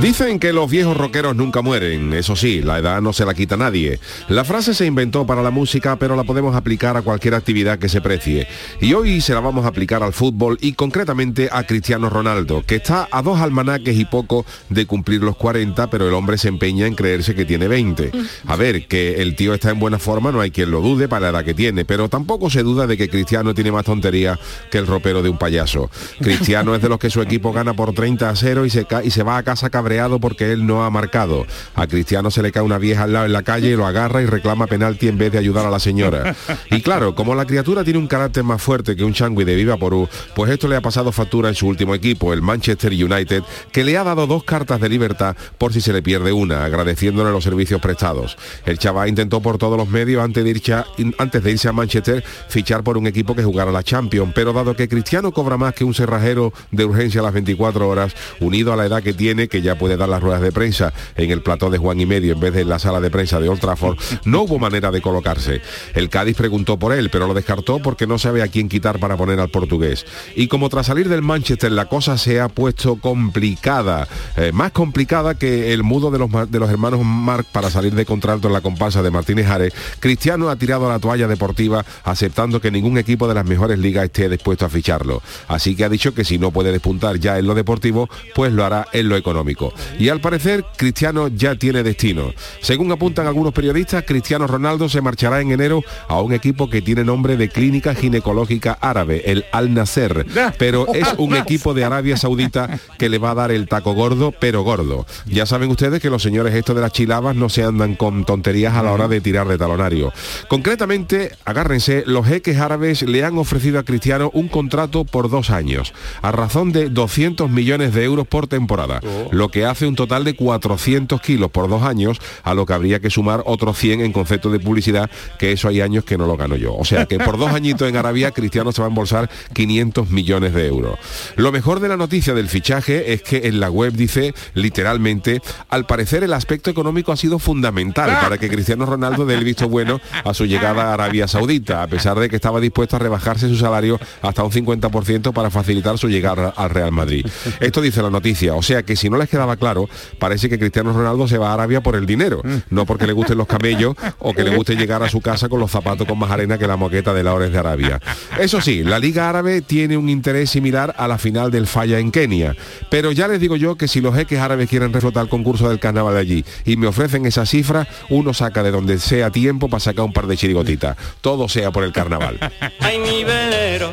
Dicen que los viejos rockeros nunca mueren, eso sí, la edad no se la quita nadie. La frase se inventó para la música, pero la podemos aplicar a cualquier actividad que se precie. Y hoy se la vamos a aplicar al fútbol y concretamente a Cristiano Ronaldo, que está a dos almanaques y poco de cumplir los 40, pero el hombre se empeña en creerse que tiene 20. A ver, que el tío está en buena forma, no hay quien lo dude para la edad que tiene, pero tampoco se duda de que Cristiano tiene más tontería que el ropero de un payaso. Cristiano es de los que su equipo gana por 30 a 0 y se, y se va a casa cabreado porque él no ha marcado. A Cristiano se le cae una vieja al lado en la calle y lo agarra y reclama penalti en vez de ayudar a la señora. Y claro, como la criatura tiene un carácter más fuerte que un changui de Viva Porú, pues esto le ha pasado factura en su último equipo, el Manchester United, que le ha dado dos cartas de libertad por si se le pierde una, agradeciéndole los servicios prestados. El chaval intentó por todos los medios antes de, irse a, antes de irse a Manchester fichar por un equipo que jugara la Champions, pero dado que Cristiano cobra más que un cerrajero de urgencia a las 24 horas, unido a la edad que tiene, que ya puede dar las ruedas de prensa en el plató de Juan y Medio en vez de en la sala de prensa de Old Trafford, no hubo manera de colocarse. El Cádiz preguntó por él, pero lo descartó porque no sabe a quién quitar para poner al portugués. Y como tras salir del Manchester la cosa se ha puesto complicada, eh, más complicada que el mudo de los, de los hermanos Marc para salir de contrato en la comparsa de Martínez Ares, Cristiano ha tirado la toalla deportiva aceptando que ningún equipo de las mejores ligas esté dispuesto a ficharlo. Así que ha dicho que si no puede despuntar ya en lo deportivo, pues lo hará en lo económico. Y al parecer, Cristiano ya tiene destino. Según apuntan algunos periodistas, Cristiano Ronaldo se marchará en enero a un equipo que tiene nombre de clínica ginecológica árabe, el Al Nasser, pero es un equipo de Arabia Saudita que le va a dar el taco gordo, pero gordo. Ya saben ustedes que los señores estos de las chilabas no se andan con tonterías a la hora de tirar de talonario. Concretamente, agárrense, los jeques árabes le han ofrecido a Cristiano un contrato por dos años, a razón de 200 millones de euros por temporada, lo que hace un total de 400 kilos por dos años, a lo que habría que sumar otros 100 en concepto de publicidad, que eso hay años que no lo gano yo. O sea que por dos añitos en Arabia, Cristiano se va a embolsar 500 millones de euros. Lo mejor de la noticia del fichaje es que en la web dice literalmente, al parecer el aspecto económico ha sido fundamental para que Cristiano Ronaldo dé el visto bueno a su llegada a Arabia Saudita, a pesar de que estaba dispuesto a rebajarse su salario hasta un 50% para facilitar su llegada al Real Madrid. Esto dice la noticia, o sea que si no les quedaba claro, parece que Cristiano Ronaldo se va a Arabia por el dinero, no porque le gusten los camellos o que le guste llegar a su casa con los zapatos con más arena que la moqueta de la Ores de Arabia. Eso sí, la Liga Árabe tiene un interés similar a la final del Falla en Kenia, pero ya les digo yo que si los jeques árabes quieren reflotar el concurso del carnaval de allí y me ofrecen esa cifra, uno saca de donde sea tiempo para sacar un par de chirigotitas. Todo sea por el carnaval. Ay, mi velero,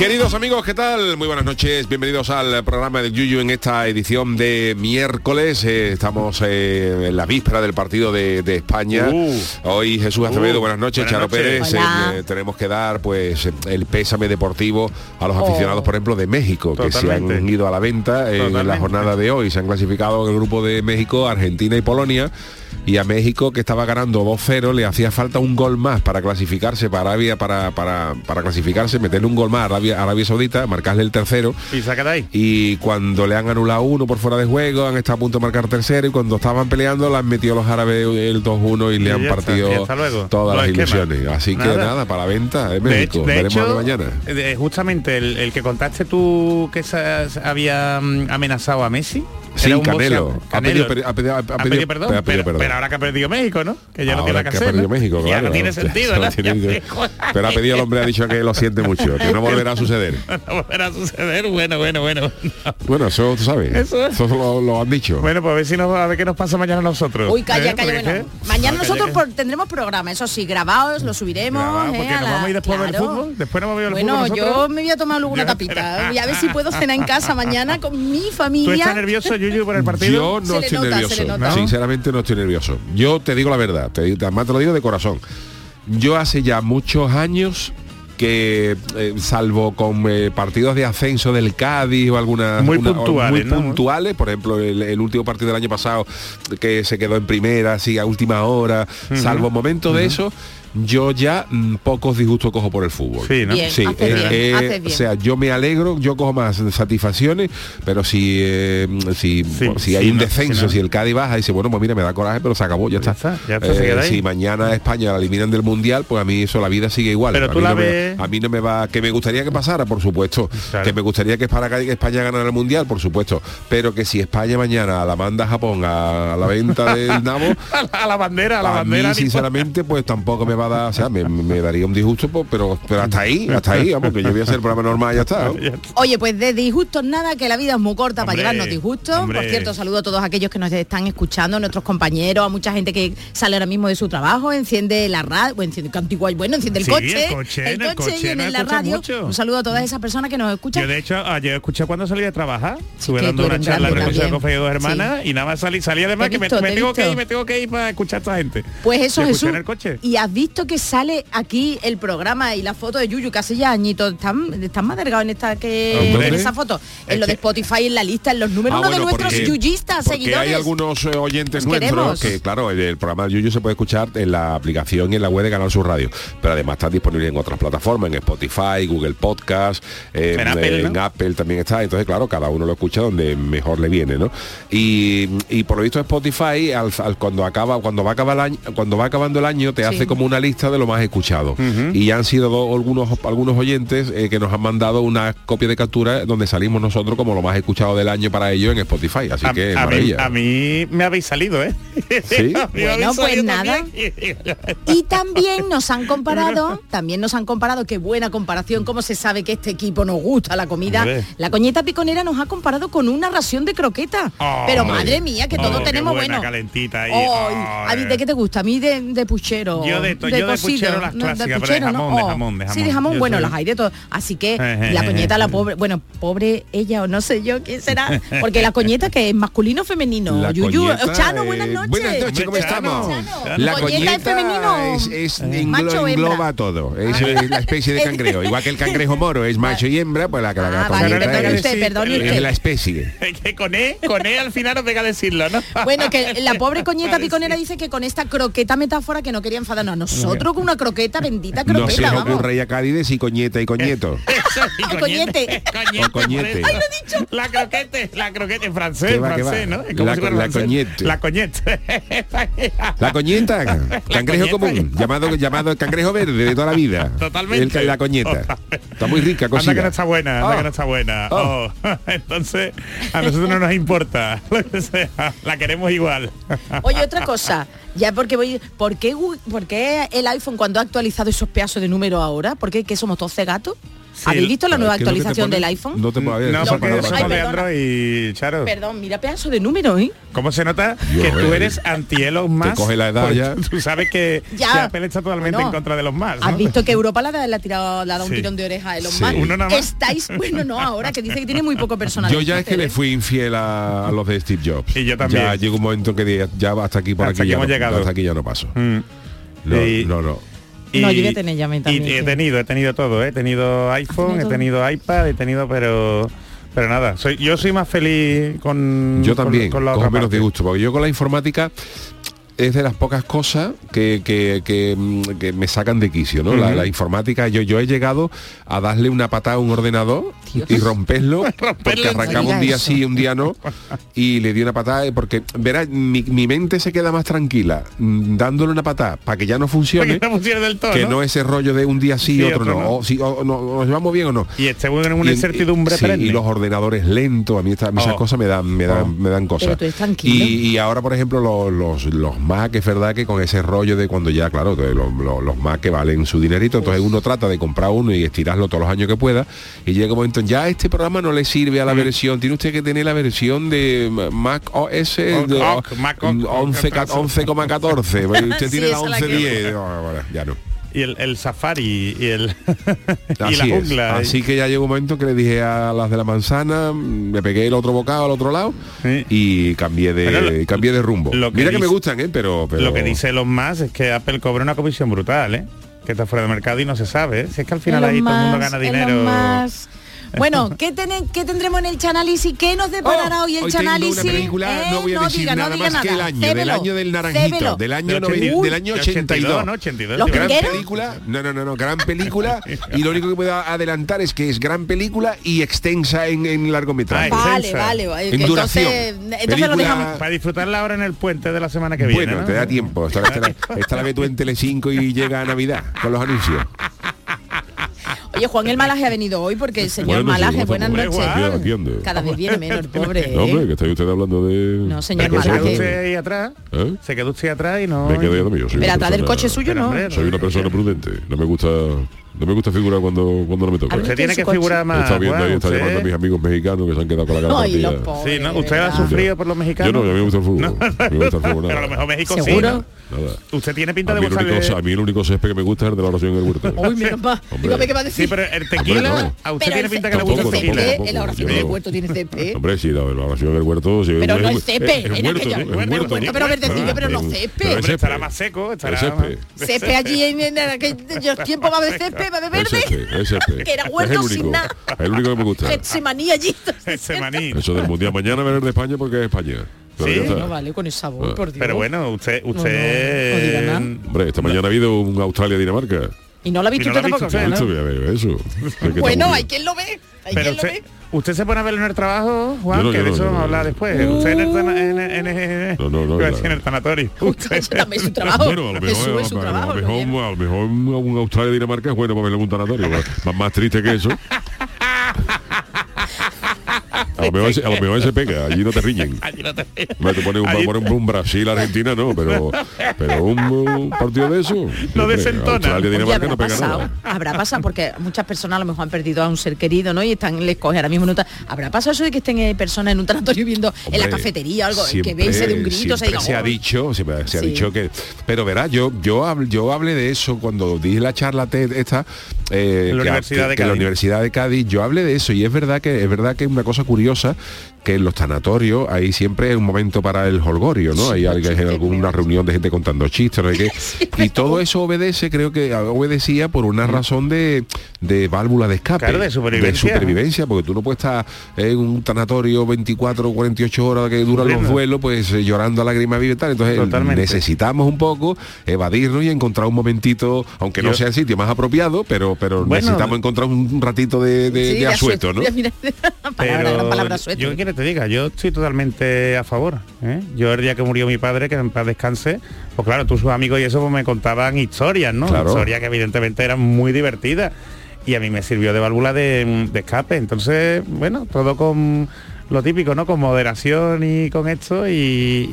Queridos amigos, ¿qué tal? Muy buenas noches, bienvenidos al programa de Yuyu en esta edición de miércoles. Eh, estamos eh, en la víspera del partido de, de España. Uh. Hoy Jesús Acevedo, Uh. buenas noches, Buenas Charo noches. Pérez. Eh, tenemos que dar pues el pésame deportivo a los aficionados, por ejemplo, de México, que se han ido a la venta en la jornada de hoy. Se han clasificado en el grupo de México, Argentina y Polonia. Y a México, que estaba ganando 2-0, le hacía falta un gol más para clasificarse para Arabia, para, para, para clasificarse, meterle un gol más a Arabia, Arabia Saudita, marcarle el tercero. Y saca de ahí. Y cuando le han anulado uno por fuera de juego, han estado a punto de marcar tercero y cuando estaban peleando le han metido los árabes el 2-1 y le han está, partido hasta luego. todas Los las esquemas. ilusiones. Así que Nada. para la venta de De México. hecho, Veremos de mañana. eh, justamente el, el que contaste tú que se, se había mm, amenazado a Messi. Sí, Canelo. Ha pedido per- ha pedido- ha Ha pedido- pedido perdón, ha pedido pero, perdón. pero ahora que ha perdido México, ¿no? Que ya no Ahora tiene que que ha hacer. perdido ¿no? México, Ya claro. no tiene sentido, No ¿no? tiene- Ya- Pero ha pedido el hombre, ha dicho que lo siente mucho, que no volverá a suceder. No volverá a suceder. Bueno, bueno, bueno. Bueno, eso tú sabes. Eso es. lo, lo han dicho. Bueno, pues a ver si nos, a ver qué nos pasa mañana a nosotros. Uy, calla, ¿eh? calla, bueno. Mañana porque nosotros por- tendremos programa, eso sí, grabados, lo subiremos. Grabado, eh, porque a nos la- vamos a ir después del fútbol. Después nos vamos a ir al Bueno, yo me voy a tomar luego una Ya tapita. Y a ver si puedo cenar en casa mañana con mi ¿Tú familia. estás nervioso? Yuyu por el partido? Yo no estoy nota, nervioso. Sinceramente no estoy nervioso. Yo te digo la verdad, te, además te lo digo de corazón. Yo hace ya muchos años que eh, salvo con eh, partidos de ascenso del Cádiz o algunas Muy una- o puntuales, muy ¿no? puntuales, por ejemplo el, el último partido del año pasado que se quedó en primera así a última hora salvo momentos de eso yo ya mm, pocos disgustos cojo por el fútbol Sí, ¿no? Bien, Sí, eh, bien, eh, bien. o sea, yo me alegro, yo cojo más satisfacciones, pero si si, Sí, bueno, si sí, hay un no, descenso, si el Cádiz baja, dice, bueno, pues mira, me da coraje, pero se acabó, ya está. está, ya está, se Eh, queda ahí. si mañana España la eliminan del Mundial, pues a mí eso, la vida sigue igual. Pero a tú mí la no me- ves- a mí no me va, que me gustaría que pasara, por supuesto. Claro. Que me gustaría que, para que España ganara el Mundial, por supuesto. Pero que si España mañana la manda a Japón a, a la venta del nabo, a, la, a la bandera, a la a bandera. mí, sinceramente, pues tampoco me va a dar, o sea, me, me daría un disgusto, pues, pero, pero hasta ahí, hasta ahí, vamos, que yo voy a hacer el programa normal y ya está. ¿no? Oye, pues de disgustos nada, que la vida es muy corta para llevarnos disgustos. hombre. Por cierto, saludo a todos aquellos que nos están escuchando, nuestros compañeros, a mucha gente que sale ahora mismo de su trabajo, enciende la radio, bueno, enciende cantico, bueno, enciende el Sí, coche, el coche, en el coche y en la radio. mucho. Un saludo a todas esas personas que nos escuchan. Yo de hecho ayer escuché cuando salí de trabajar, estuve que dando una charla en de. Cofre dos hermanas y nada más salí, salí además que me- visto, me, te he tengo que ir, me tengo que ir para escuchar a esta gente. Pues eso, Jesús. en el coche. Y has visto que sale aquí el programa y la foto de Yuyu, hace ya añitos, están, están más delgados en esta que Hombre. en esa foto. Es En lo de Spotify, en la lista, en los números Ah, uno bueno, de nuestros porque- yuyistas, Porque seguidores. hay algunos eh, oyentes Os nuestros queremos. que, claro, el, el programa de Yuyu se puede escuchar en la aplicación y en la web de Canal Sur Radio. Pero además está disponible en otras plataformas, en Spotify, Google Podcast, En Apple, en ¿no? Apple también está. Entonces, claro, cada uno lo escucha donde mejor le viene, ¿no? Y, y por lo visto Spotify, al, al- cuando acaba, cuando va a acabar el año, cuando va acabando el año, te Sí. hace como una lista de lo más escuchado. Y ya han sido do- algunos algunos oyentes eh, que nos han mandado una copia de captura donde salimos nosotros como lo más escuchado del año para ellos en Spotify. Así A, que a mí, maravilla. a mí me habéis salido, ¿eh? Bueno, pues salido nada. Y también nos han comparado, también nos han comparado, qué buena comparación, cómo se sabe que este equipo nos gusta la comida. Hombre. La coñeta piconera nos ha comparado con una ración de croqueta. Oh, Pero madre mía, que oh, todos qué tenemos buena, bueno. calentita ahí. Oh, ¿A mí de qué te gusta? A mí de, de puchero. Yo de yo de cocido, puchero las ¿no? clásicas, pero de jamón, de jamón, de Sí, jamón. de jamón, Yo bueno, soy- las hay de todo. Así que Eh, la eh, coñeta, eh, la eh. pobre, bueno, pobre ella o no sé yo quién será. Porque la coñeta que es masculino o femenino. La Yuyu, coñeta, Chano, buenas noches. Buenas noches, ¿cómo Hombre, estamos? Chano. La Coñeta coñeta es femenino. es, es- Eh. englo- Macho o hembra. engloba todo. Es, es la especie de cangrejo. Igual que el cangrejo moro es macho y hembra, pues la, la, la Ah, vale, coñeta perdone es, usted, perdone es usted. la especie. que con E, con E al final no pega decirlo, ¿no? Bueno, que la pobre coñeta piconera dice que con esta croqueta metáfora que no quería enfadarnos a nosotros con una croqueta, bendita No se croqueta, le vamos. ocurre ya Cádiz y coñeta y coñeto. Eso, y coñete. coñete. O coñete. Ay, lo he dicho. La croquete, la croquete en francés, ¿Qué en va, qué francés? ¿no? La si coñete. La coñete. La coñeta, cangrejo coñeta. común, llamado llamado cangrejo verde de toda la vida. Totalmente. El la coñeta. Totalmente. Está muy rica, Anda cosita. que no está buena, anda Ah. que no está buena. Oh. Oh. Entonces, a nosotros no nos importa. lo que sea, la queremos igual. Oye, otra cosa, ya porque voy, ¿por qué, por qué el iPhone cuando ha actualizado esos pedazos de números ahora? ¿Por qué que somos todos ¿Habéis visto la nueva ¿Qué es lo que te actualización pone? del iPhone? No te puedo. No, porque de. Android, Charo. Perdón, mira pedazo de números, ¿eh? ¿Cómo se nota que tú eres anti Elon Musk? coge la edad ya. Tú sabes que, Ya. que Apple está totalmente Bueno, en contra de los más. ¿Has visto que Europa le ha, le ha tirado, le ha dado un Sí. tirón de oreja a Elon Sí. Musk? Uno nada más. Estáis, bueno, no, ahora que dice que tiene muy poco personal. Yo ya es que le fui infiel a, a los de Steve Jobs. Y yo también. Ya llegó un momento que dije, ya hasta aquí por Hasta aquí aquí ya hemos no, llegado. hasta aquí ya no paso. Mm. No, Y- no, no. No, yo voy a tener ya también, Y he tenido, he tenido todo, ¿eh? he tenido iPhone, tenido he todo? tenido iPad, he tenido, pero pero nada, soy, yo soy más feliz con Yo también, con, la otra menos parte. disgusto, porque yo con la informática es de las pocas cosas que, que- que, mm, que me sacan de quicio, ¿no? la, informática, yo, yo he llegado a darle una patada a un ordenador y romperlo, porque arrancaba un día Eso. sí y un día no, y le di una patada, eh, porque, verás, mi, mi mente se queda más tranquila mm, dándole una patada para que ya no funcione, no del todo, que ¿no? no ese rollo de un día sí y Sí, otro, otro no, no. O, si, o no, nos llevamos bien o no. Y esté en una Y- incertidumbre sí, y los ordenadores lentos a mí, esta- esas Oh. cosas me dan me dan Oh. me dan cosas Pero tú eres tranquilo. y, y ahora por ejemplo los, los los Mac es verdad que con ese rollo de cuando ya claro los, los, los Mac que valen su dinerito entonces uno trata de comprar uno y estirarlo todos los años que pueda y llega un momento en, ya este programa no le sirve a Mm. la versión tiene usted que tener la versión de Mac OS Oc, de- oc, Mac oc, 11 ca- 11,14 Pues usted tiene Sí, la esa la 11.10 que- No, bueno, ya no y el, el safari y el y Así la es. jungla. Así que ya llegó un momento que le dije a las de la manzana, me pegué el otro bocado al otro lado Sí. y cambié de lo- cambié de rumbo. lo que Mira que dice- me gustan, ¿eh? Pero, pero Lo que dice los más es que Apple cobra una comisión brutal, ¿eh? Que está fuera de mercado y no se sabe. ¿eh? Si es que al final ahí todo el mundo gana Elon dinero. Musk. Bueno, ¿qué, tenen- qué tendremos en el Chanálisis? ¿Qué nos deparará Oh, hoy el hoy tengo Chanálisis? una película, Eh, no voy a decir diga, no nada diga más que el nada. año, del año del naranjito, cébelo. del año, Del noven- 82, del año 82. ¿no? 82, ¿Los sí, gran ¿Pingueros? película, no, no, no, no, gran película y lo único que puedo adelantar es que es gran película y extensa en, en largometraje. Ah, Vale, vale. eh, En que duración. Entonces, entonces lo dejamos. Para disfrutarla ahora en el puente de la semana que viene. Bueno, ¿no? te da tiempo. Esta, la ve tú en Telecinco y llega a Navidad con los anuncios. Oye, Juan el Malaje ha venido hoy porque el señor Bueno, Malaje, ¿cómo buenas noches. Cada vez viene menos, pobre. No, ¿eh? hombre, que está usted hablando de... No, señor de cosas Se quedó Malaje. que- usted ahí atrás. ¿Eh? Se quedó usted atrás y no. Me quedé soy Pero atrás del coche suyo no. hombre, Soy una persona prudente. No me gusta no me gusta figurar cuando, cuando no me toca. Usted tiene en que figurar más. está viendo ahí, está usted- llamando a mis amigos mexicanos que se han quedado con la cara partida. Sí, ¿no? ¿Usted ha sufrido por los mexicanos? Yo no, a mí me gusta el fútbol. A mí me gusta el fútbol, Pero a lo mejor México sí. ¿Seguro? ¿no? Nada. Usted tiene pinta A de el gustarle- a mí el único césped que me gusta es el de la oración en el huerto. Uy. Hombre. Dígame qué va a decir. Sí, pero el tequila, no. a usted Pero tiene el pinta que le ce- gusta el tequila. En oración del no. huerto tiene CP. Hombre, sí, la, oración en el huerto... sí, Pero es- no es- el césped, es- es en huerto, aquella- ¿no? Es bueno, huerto, bueno, ¿no? pero verdecillo, Ah, pero no pero- césped. pero es Hombre, césped. estará más seco, estará césped. Allí en, en aquellos tiempos va a haber césped, verde. es césped. Que era Es huerto el sin nada. el único que me gusta. Getsemaní allí. Eso del mundial mañana ver de España porque es España. Pero Sí. No vale, con el sabor, Ah. por Dios. Pero bueno, usted, usted. no. Hombre, esta mañana ha habido un Australia-Dinamarca. Y no lo ha visto Y no lo usted ha visto tampoco. usted, Eso, ¿no? voy a ver eso. Es que está Bueno, hay quien lo ve. Hay Pero quien lo ve. Usted se pone a verlo en el trabajo, Juan, no, que de no, eso vamos a no. hablar después. Usted en el, tana- en, en, en- No, no, no, iba a claro. decir en el tanatorio. Usted también es su trabajo. Bueno, a lo mejor, su a, trabajo. lo mejor, a lo mejor un Australia-Dinamarca es bueno para verlo en un tanatorio. más, más triste que eso. A lo, mejor, se- a lo mejor se pega, allí no te riñen. Allí no te- Me te pones un, Allí- un Brasil, Argentina, no, pero, pero un, un partido de eso. Desentona. Australia, Dinamarca no pega pasado, nada. habrá pasado, porque muchas personas a lo mejor han perdido a un ser querido, ¿no? Y están, les coge ahora mismo en un ta- Habrá pasado eso de que estén eh, personas en un tanatorio viendo en la cafetería algo, que veise de un grito, se siempre diga, se ha "Oh". dicho, siempre se ha Sí. dicho que. Pero verás, yo yo hab- yo hablé de eso cuando dije la charla TED esta eh, En la que, Universidad que- de que en la. Universidad de Cádiz. Yo hablé de eso y es verdad que es verdad que es una cosa curiosa que en los tanatorios hay siempre un momento para el holgorio, ¿no? hay, hay alguna reunión de gente contando chistes, no qué. y todo eso obedece, creo que obedecía por una razón de, de válvula de escape, Claro, de supervivencia, ¿no? supervivencia, porque tú no puedes estar en un tanatorio 24 o 48 horas que duran los duelos, pues eh, llorando a lágrimas vivas y tal. Entonces Totalmente. necesitamos un poco evadirnos y encontrar un momentito, aunque no Yo- sea el sitio más apropiado, pero pero Bueno, necesitamos encontrar un ratito de, de, Sí, de asueto, ¿no? Mira, palabra, gran palabra, asueto. yo qué quiero que te diga, yo estoy totalmente a favor. ¿eh? Yo el día que murió mi padre, que en paz descanse, pues claro, tú sus amigos y eso pues me contaban historias, ¿no? Claro. Historias que evidentemente eran muy divertidas. Y a mí me sirvió de válvula de, de escape. Entonces, bueno, todo con lo típico, ¿no? Con moderación y con esto y,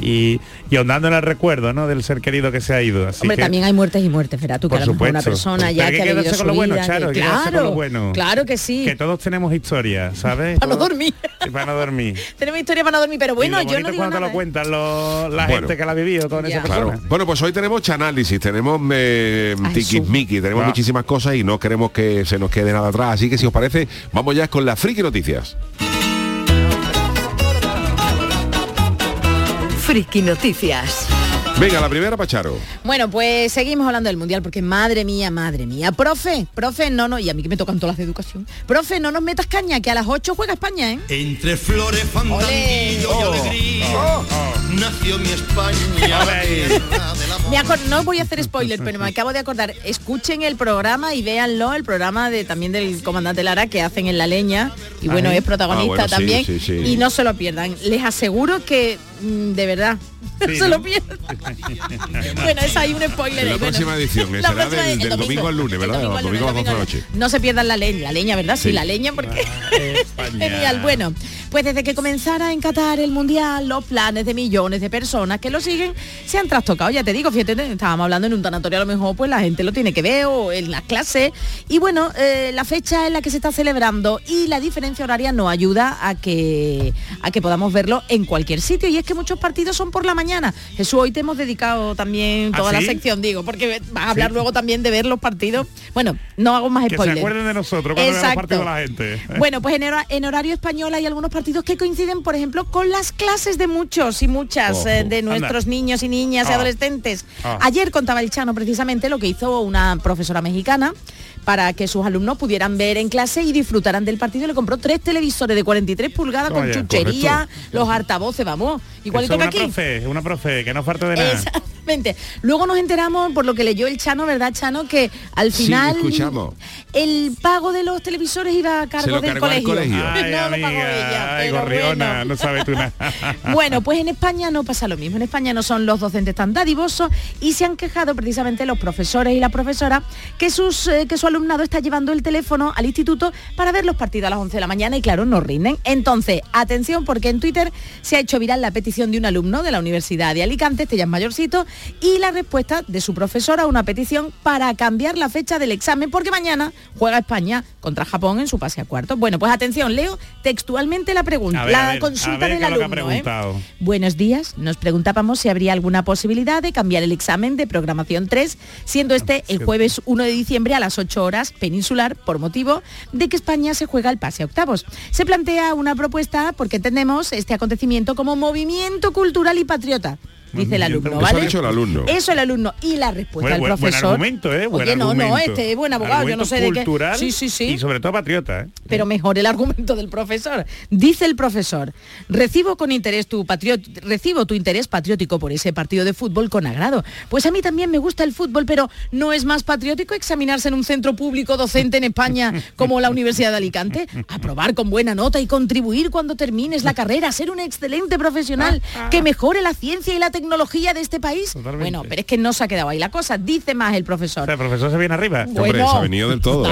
y, y ahondando en el recuerdo, ¿no? Del ser querido que se ha ido. Así Hombre, que- también hay muertes y muertes, verá tú, que Por a lo mejor una persona ya que que ha vivido su con lo bueno, vida, Charo, que- hay que quedarse con claro, lo bueno. claro que sí. Que todos tenemos historias, ¿sabes? Para no dormir. Sí, para no dormir. Tenemos historia para no dormir, pero bueno, Y lo yo no digo cuando nada. lo cuentan los- la Bueno. gente que la ha vivido con Ya. esa persona. Claro. Bueno, pues hoy tenemos chanálisis, tenemos eh, tiquismiqui, tenemos Ah. muchísimas cosas y no queremos que se nos quede nada atrás. Así que si os parece, vamos ya con las friki noticias. Friki Noticias. Venga, la primera, Pacharo. Bueno, pues seguimos hablando del mundial porque madre mía, madre mía. Profe, profe, no, no, y a mí que me tocan todas las de educación. Profe, no nos metas caña, que a las 8 juega España, ¿eh? Entre flores, fandanguillo Oh, y alegría, nació mi España. Me no voy a hacer spoiler, pero me acabo de acordar. Escuchen el programa y véanlo, el programa de también del comandante Lara que hacen en La Leña. Y bueno, Ahí. es protagonista Ah, bueno, también. sí, sí. Y no se lo pierdan. Les aseguro que, mm, de verdad, se ¿no? lo pierdan. Bueno, es ahí un spoiler. En la ahí, bueno. próxima edición, La será próxima- del- el del domingo al lunes, el ¿verdad? domingo al Domingo a las lunes, 12 de la domingo al noche. No se pierdan la leña, la leña, ¿verdad? Sí, Sí. la leña porque España. genial. Bueno, pues desde que comenzara en Qatar el Mundial, los planes de millones de personas que lo siguen se han trastocado. Ya te digo, fíjate, estábamos hablando en un tanatorio, a lo mejor pues la gente lo tiene que ver o en las clases. Y bueno, eh, la fecha en la que se está celebrando y la diferencia horaria nos ayuda a que, a que podamos verlo en cualquier sitio. Y es que muchos partidos son por la mañana. Jesús, hoy te hemos dedicado también ¿Ah, toda la sección, digo, porque vas a hablar luego también de ver los partidos. Bueno, no hago más Que se spoilers. acuerden de nosotros cuando Exacto. la gente. Bueno, pues en, hora- en horario español hay algunos partidos que coinciden, por ejemplo, con las clases de muchos y muchas eh, de Anda. nuestros niños y niñas y Ah. adolescentes. Ah. Ayer contaba el Chano precisamente lo que hizo una profesora mexicana para que sus alumnos pudieran ver en clase y disfrutaran del partido. Le compró tres televisores de 43 pulgadas con chuchería, los altavoces, vamos. Igualito Eso que una aquí. profe, una profe, que no falta de nada. Exactamente. Luego nos enteramos, por lo que leyó el Chano, ¿verdad, Chano? Que al Sí, final escuchamos. el pago de los televisores iba a cargo del colegio. colegio. Ay, no lo pagó ella. ay, gorriona, bueno. no sabes tú nada. Bueno, pues en España no pasa lo mismo. En España no son los docentes tan dadivosos y se han quejado precisamente los profesores y la profesora que, sus, eh, que su alumnado está llevando el teléfono al instituto para ver los partidos a las 11 de la mañana y claro, no rinden. Entonces, atención porque en Twitter se ha hecho viral la petición de un alumno de la Universidad de Alicante, este ya es mayorcito, y la respuesta de su profesora a una petición para cambiar la fecha del examen porque mañana juega España contra Japón en su pase a cuartos. Bueno, pues atención, leo textualmente la pregunta, ver, la ver, consulta del alumno. ¿eh? Buenos días. Nos preguntábamos si habría alguna posibilidad de cambiar el examen de programación 3, siendo este el jueves 1 de diciembre a las 8 horas peninsular, por motivo de que España se juega el pase a octavos. Se plantea una propuesta porque entendemos este acontecimiento como movimiento cultural y patriota. Dice el alumno, Eso ha ¿vale? dicho el alumno. Eso el alumno. Y la respuesta del buen- buen profesor. argumento, ¿eh? Buen Oye, no, no, este es buen abogado, yo no sé de qué. cultural Sí, sí, sí Y sobre todo patriota, ¿eh? pero mejor el argumento del profesor. Dice el profesor, recibo con interés tu patriot recibo tu interés patriótico por ese partido de fútbol con agrado. Pues a mí también me gusta el fútbol, pero ¿no es más patriótico examinarse en un centro público docente en España como la Universidad de Alicante? Aprobar con buena nota y contribuir cuando termines la carrera, ser un excelente profesional que mejore la ciencia y la tecnología de este país. Totalmente. Bueno, pero es que no se ha quedado ahí la cosa. Dice más el O profesor. sea, el profesor se viene arriba. Hombre, se ha venido del todo,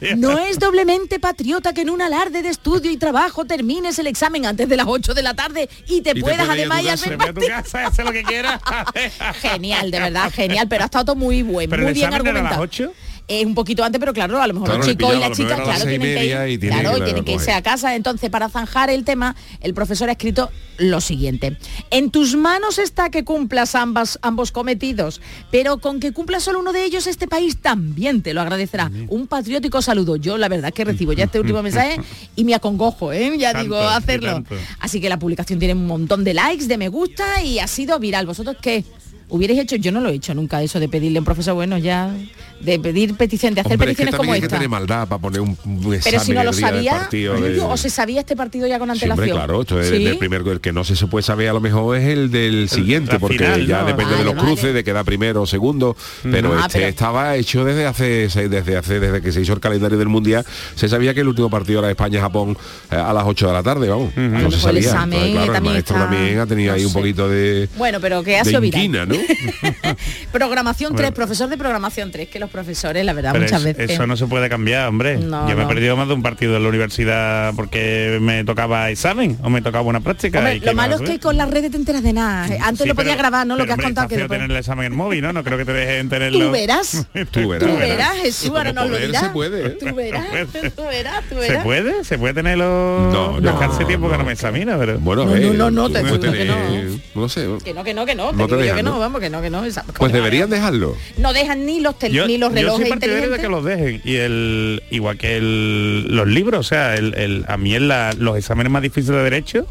¿eh? No es doblemente patriota que en un alarde de estudio y trabajo termines el examen antes de las 8 de la tarde y te te puedas ir a además tu ir casa. A tu casa y hace lo que quiera. Genial, de verdad, genial, pero ha estado todo muy bueno, muy bien era a las argumentado. 8. Es un poquito antes, pero claro, a lo mejor Claro, los chicos y las chicas, claro, tienen que, media ir, y tiene claro, que y tienen que irse a casa. Entonces, para zanjar el tema, el profesor ha escrito lo siguiente. En tus manos está que cumplas ambas, ambos cometidos, pero con que cumplas solo uno de ellos, este país también te lo agradecerá. Un patriótico saludo. Yo, la verdad, que recibo ya este último mensaje y me acongojo, ¿eh? Ya Tanto, digo, hacerlo. Así que la publicación tiene un montón de likes, de me gusta y ha sido viral. ¿Vosotros qué? ¿Hubierais hecho? Yo no lo he hecho nunca eso de pedirle a un profesor, bueno, ya, de pedir petición, de hacer Hombre, es que peticiones como hay que esta. tener maldad para poner un, un examen Pero si no lo el sabía, de- o se sabía este partido ya con antelación. hombre, claro, esto es ¿Sí? el primero, el que no se puede saber a lo mejor es el del siguiente, porque final, ya ¿no? depende de Vale, los vale. cruces, de que da primero o segundo, pero Ah, este pero- estaba hecho desde hace desde hace desde que se hizo el calendario del mundial, se sabía que el último partido era España-Japón eh, a las 8 de la tarde, vamos. No se Pues el sabía. examen Entonces, claro, el maestro está- también ha tenido no ahí un sé. poquito de Bueno, pero que ha de sido inquina, ¿no? Programación 3, Bueno. profesor de programación 3, que los profesores, la verdad, Pero muchas es- veces. Eso no se puede cambiar, hombre. No, Yo me no. he perdido más de un partido en la universidad porque me tocaba examen o me tocaba una práctica. Hombre, ¿y lo malo es que con las redes te enteras de nada. Antes Sí, lo podía pero- grabar, ¿no? Lo que has hombre, contado que después- tener el examen en móvil, ¿no? No creo que te dejen tenerlo. Tú verás. Tú Tú verás. verás, Jesús, ahora nos lo dirás. se puede, ¿eh? Tú verás, tú verás, tú ¿Se verás. puede? ¿Se puede tenerlo? No, no, hace tiempo que no no. me examina, pero... Bueno, No, ver, no, no, no, te juro que tener- no sé. Que no, que no, que no. No te digo que no, ¿no? vamos, que no, que no. Pues deberían dejarlo. No dejan ni los, tel- Yo, los yo relojes soy partidario de inteligentes. que los dejen y el igual que el- los libros, o sea, el, el- a mí en la- los exámenes más difíciles de derecho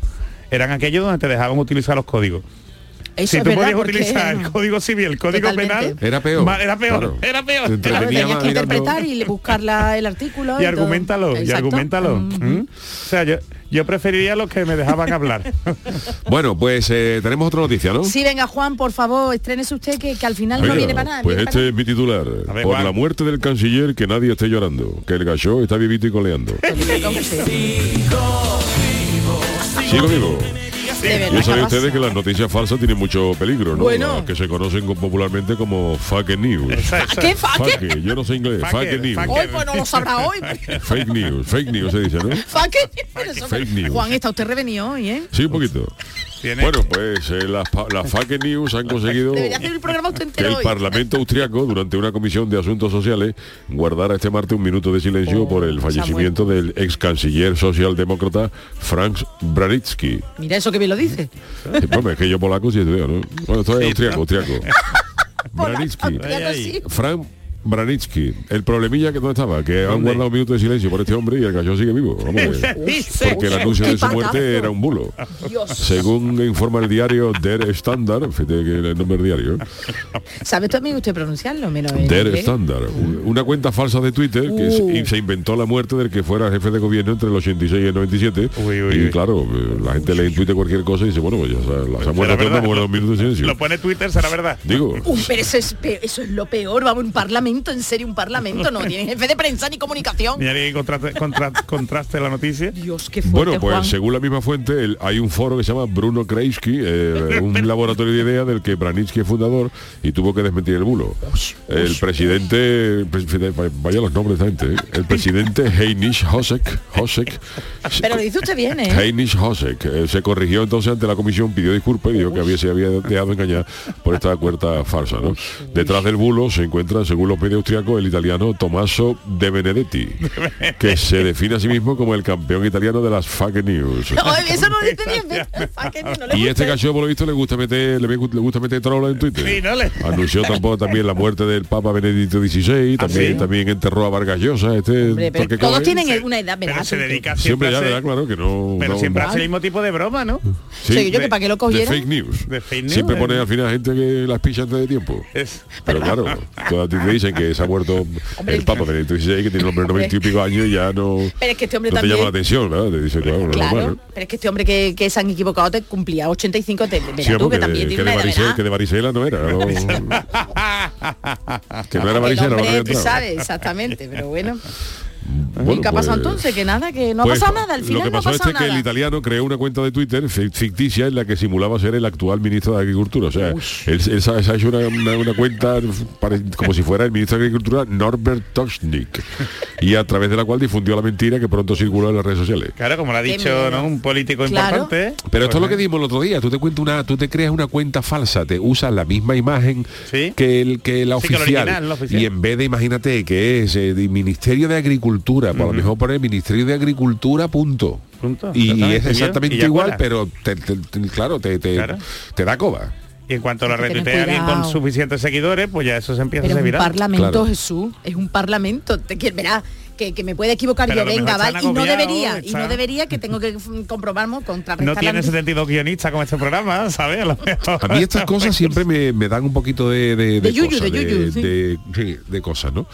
eran aquellos donde te dejaban utilizar los códigos. Eso si tú verdad, podías porque- utilizar el código civil, el código Totalmente. penal, Era peor, ma- era peor, claro. era peor. Te Claro, tenías que mirando- interpretar y buscar la- el artículo. y todo. argumentalo, y argumentalo. Mm. ¿Mm? O sea, yo, yo preferiría los que me dejaban hablar. Bueno, pues eh, tenemos otra noticia, ¿no? Sí, venga, Juan, por favor, estrénese usted que, que al final no viene para nada. Pues este es mi titular. Ver, Por Juan. la muerte del canciller que nadie esté llorando, que el gallo está vivito y coleando. nada. ¿Cómo se llama? Sigo vivo. De verdad saben ustedes que las noticias falsas tienen mucho peligro, ¿no? Bueno. Las que se conocen con- popularmente como fake news. Esa- esa- ¿Qué? Fake, yo no sé inglés. Fake, Fake news. fake. Hoy pues no lo sabrá hoy. Fake news. Fake news se dice, ¿no? Fake news. Juan, está usted revenido hoy, ¿eh? Sí, un poquito. Tiene- Bueno, pues eh, las, las fake news han conseguido el que el hoy. Parlamento austriaco, durante una comisión de asuntos sociales, guardara este martes un minuto de silencio Oh, por el ha fallecimiento del ex canciller socialdemócrata Franz Branicki. Mira eso que bien lo dice. Sí, bueno, es que yo polaco sí estudio, ¿no? Bueno, esto es austriaco, austriaco. Branicki. Austriaco, Branicki. El problemilla que no estaba, que han guardado un minuto de silencio por este hombre y el gallo sigue vivo. Vamos, porque el anuncio de su ¡Qué muerte era un bulo. Dios. Según informa el diario Der Standard, fíjate que el nombre del diario, ¿Sabe también usted pronunciarlo? Menos en Der inglés? Standard, un- una cuenta falsa de Twitter que Uh. se- inventó la muerte del que fuera jefe de gobierno entre el 86 y el 97. Uy, uy, y claro, eh, la gente lee en Twitter cualquier cosa y dice, bueno, pues ya se, ha muerto, dos minutos de silencio. Lo pone Twitter, será verdad. Digo, Uy, pero eso es, eso es lo peor, vamos, un parlamento, en serio, un parlamento, no tiene jefe de prensa ni comunicación. Ni alguien contraste, contra- contraste la noticia. Dios, qué fuerte, Bueno, pues Juan. según la misma fuente, el- hay un foro que se llama Bruno Kreisky, eh, un laboratorio de ideas del que Branicki es fundador y tuvo que desmentir el bulo. El presidente, pues, vaya los nombres de gente, ¿eh? el presidente Heinrich Hosek, Hosek Pero lo dice usted bien, ¿eh? Heinrich Hosek eh, se corrigió entonces ante la comisión, pidió disculpas y dijo que había, se había dejado engañar por esta cuerta falsa. ¿no? Detrás del bulo se encuentra, según los medios austriacos, el italiano Tommaso De Benedetti, que se define a sí mismo como el campeón italiano de las fake news. No, eso no lo dice bien, pero fa que no le Y este cacho, por lo visto, le gusta meter, le, le gusta meter trola en Twitter. Sí, ¿no? Le- Anunció tampoco también la muerte del Papa Benedicto XVI, también, sí? también enterró a Vargas Llosa, este Hombre, pero todos tienen una edad, ¿verdad? Pero se dedica siempre siempre a ya, ¿verdad? Claro que no. Pero no- siempre hace el mismo tipo de broma, ¿no? Sí, Sí, yo de- que para que lo de cogieran. fake news. De fake news, Siempre pone al final gente que las picha antes de tiempo. Es- Pero claro, todas te dicen que se ha muerto Hombre, el Papa Benedicto XVI, que tiene hombre 90 y pico años y ya no, Pero es que este hombre no te llama la atención, ¿verdad? Te dice, claro, no es Claro, normal, ¿no? pero es que este hombre que, que se han equivocado te cumplía 85, te, verás Sí, tú porque que también de, tiene que, de varicela, que de varicela no era. no- que no era varicela, hombre, tú sabes, exactamente, pero bueno. Bueno, ¿Y qué ha pasado pues- entonces? Que nada, que no ha Pues, pasado nada, al final Lo que no ha pasó pasado es que nada. el italiano creó una cuenta de Twitter fi- ficticia en la que simulaba ser el actual ministro de Agricultura. O sea, él, él se ha se ha hecho una, una- una cuenta como si fuera el ministro de Agricultura Norbert Toschnik y a través de la cual difundió la mentira que pronto circuló en las redes sociales. Claro, como lo ha dicho. ¿no? un político Claro. importante. ¿eh? Pero esto es lo Pues, que dimos el otro día. Tú te cuentas una, tú te creas una cuenta falsa, te usas la misma imagen Sí. que el que la Sí, que el oficial. original, la oficial. Y en vez de imagínate que es eh, de Ministerio de Agricultura, por lo mejor poner Ministerio de Agricultura punto. Punto, Y es exactamente y igual, cuela. pero te- te- te- claro, te, te, Claro. te da coba. Y en cuanto lo retuitea alguien con suficientes seguidores, pues ya eso se empieza Pero a es hacer un parlamento, Claro. Jesús, es un parlamento. Te verás, que, que me puede equivocar Pero yo, venga, vale, y no debería, y no debería que tengo que comprobarnos contra No tiene 72 guionistas como este programa, ¿sabes? A lo mejor. A mí estas cosas siempre me, me dan un poquito de, de, De yuyu, cosas, de yuyu, sí. de- sí, de cosas, ¿no?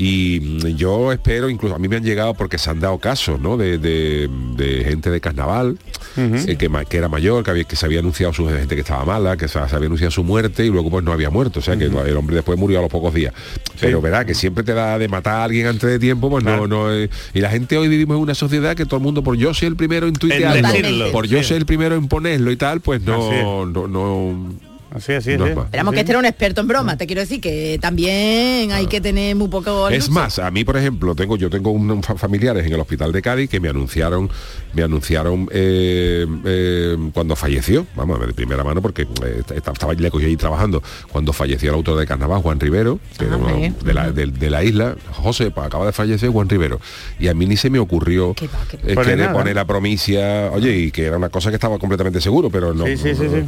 Y yo espero, incluso a mí me han llegado porque se han dado casos, ¿no? De, de- de gente de carnaval, eh, que, que era mayor, que, había, que se había anunciado su gente que estaba mala, que se, había anunciado su muerte y luego pues no había muerto. O sea que el hombre después murió a los pocos días. Pero verá que siempre te da de matar a alguien antes de tiempo, pues Claro. no, no eh, Y la gente hoy vivimos en una sociedad que todo el mundo, por yo ser el primero en tuitearlo, por yo ser el primero en ponerlo y tal, pues no, no, Así, así, No así. es más. Esperamos que este era un experto en broma, te quiero decir que también hay que tener muy poco... Es más, a mí, por ejemplo, tengo yo tengo unos fa- familiares en el hospital de Cádiz que me anunciaron, me anunciaron eh, eh, cuando falleció, vamos, de primera mano, porque eh, esta- estaba le cogí ahí trabajando, cuando falleció el autor de Carnaval, Juan Rivero, que Ah, era uno hombre. de, la, de- de la isla, José, pues, acaba de fallecer Juan Rivero. Y a mí ni se me ocurrió qué va. eh, Poner la promicia, oye, y que era una cosa que estaba completamente seguro, pero no. Sí, sí, sí, sí.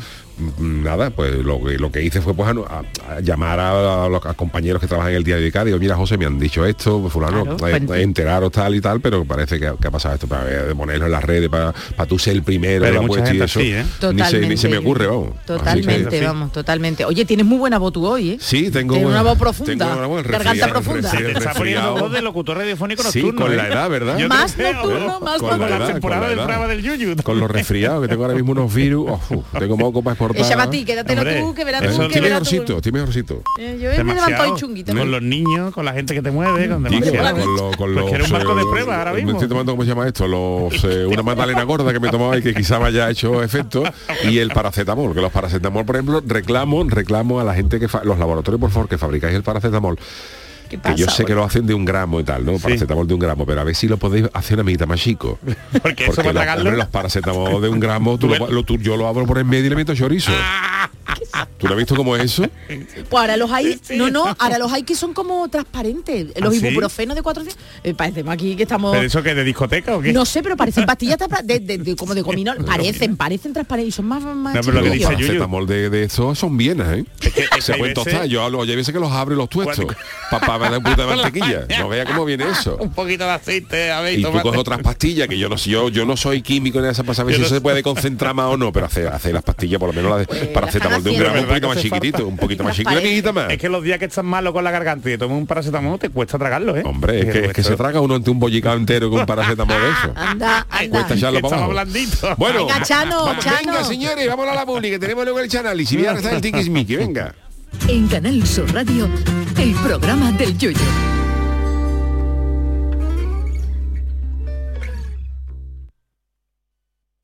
Nada, pues lo, que- lo que hice fue pues a, a llamar a, los a compañeros que trabajan en el diario de Cádiz, Mira, José, me han dicho esto, pues, fulano, Claro, eh, cuente. enteraros tal y tal, pero parece que, ha- que ha pasado esto para ver, ponerlo en las redes, para, para tú ser el primero, Pero la puesta y eso. así, ¿eh? Ni, se, Totalmente. ni se me ocurre, vamos. Que- Totalmente, Sí. vamos, totalmente. Oye, tienes muy buena voz tú hoy, ¿eh? Sí, tengo Tienes una voz tengo profunda, una voz, garganta profunda. Se te está poniendo voz de locutor radiofónico Sí, nocturno. con ¿eh? la edad, ¿verdad? Yo Más creo, nocturno, ¿eh? más Con la Con la edad, temporada con la del programa del Yuyu. Con los resfriados, que tengo ahora mismo unos virus, oh, uf, tengo moco para corta. Échame a ti, quédatelo Hombre, tú, que verás tú, que verás tú. mejorcito, estoy mejorcito. Eh, Yo me levanto hoy chunguito. Con los niños, con la gente que te mueve, con demasiado. con, lo- con Pues los, que era un barco de eh, prueba ahora Me mismo. estoy tomando, ¿cómo se llama esto? Los, eh, una magdalena gorda que me tomaba y que quizá me haya hecho efecto. Y el paracetamol, que los paracetamol, por ejemplo, reclamo, reclamo a la gente que fa- los laboratorios, por favor, que fabricáis el paracetamol. ¿Qué Que yo sé que lo hacen de un gramo y tal, ¿no? Paracetamol de un gramo, pero a ver si lo podéis hacer una mitad más chico. Porque eso los, hombre, los paracetamol de un gramo, tú lo- lo- tú- yo lo abro por en medio y le meto chorizo. ¿Tú lo has visto cómo es eso? Pues ahora los hay, no, no, ahora los hay que son como transparentes. Los ¿Ah, sí? ibuprofenos de 400. Eh, parecemos aquí que estamos. ¿Pero eso que de discoteca o qué? No sé, pero parecen pastillas de, de- de- como de gomino. Parecen, parecen transparentes y son más, más No, pero lo que Los chiquitillos. dice Yuyu. paracetamol de, de esos son bienas, ¿eh? que- es que se pueden veces- tostar. Yo hablo, oye, hay veces que los abro y los tuesto. Papá un puta de mantequilla. No vea cómo viene eso. Un poquito de aceite, a ver, Y tú coges otras pastillas que yo no yo, yo no soy químico en esa para saber Yo si no eso se puede concentrar más o no, pero hacer, hacer las pastillas, por lo menos la de Pues, paracetamol de un gramo un poquito más chiquitito, un poquito más más. Es que los días que estás malo con la garganta y te tomas un paracetamol te cuesta tragarlo, ¿eh? Hombre, es que, es que se traga uno ante un bollicao entero con un paracetamol de eso. Anda, Cuesta anda. echarlo para Estaba abajo. blandito. Bueno, Venga, Chano, vamos, Chano. venga señores, vamos a la publi, que tenemos luego el canal y si viene está el tiquismiqui, venga. En Canal Sur Radio, el programa del Yoyo.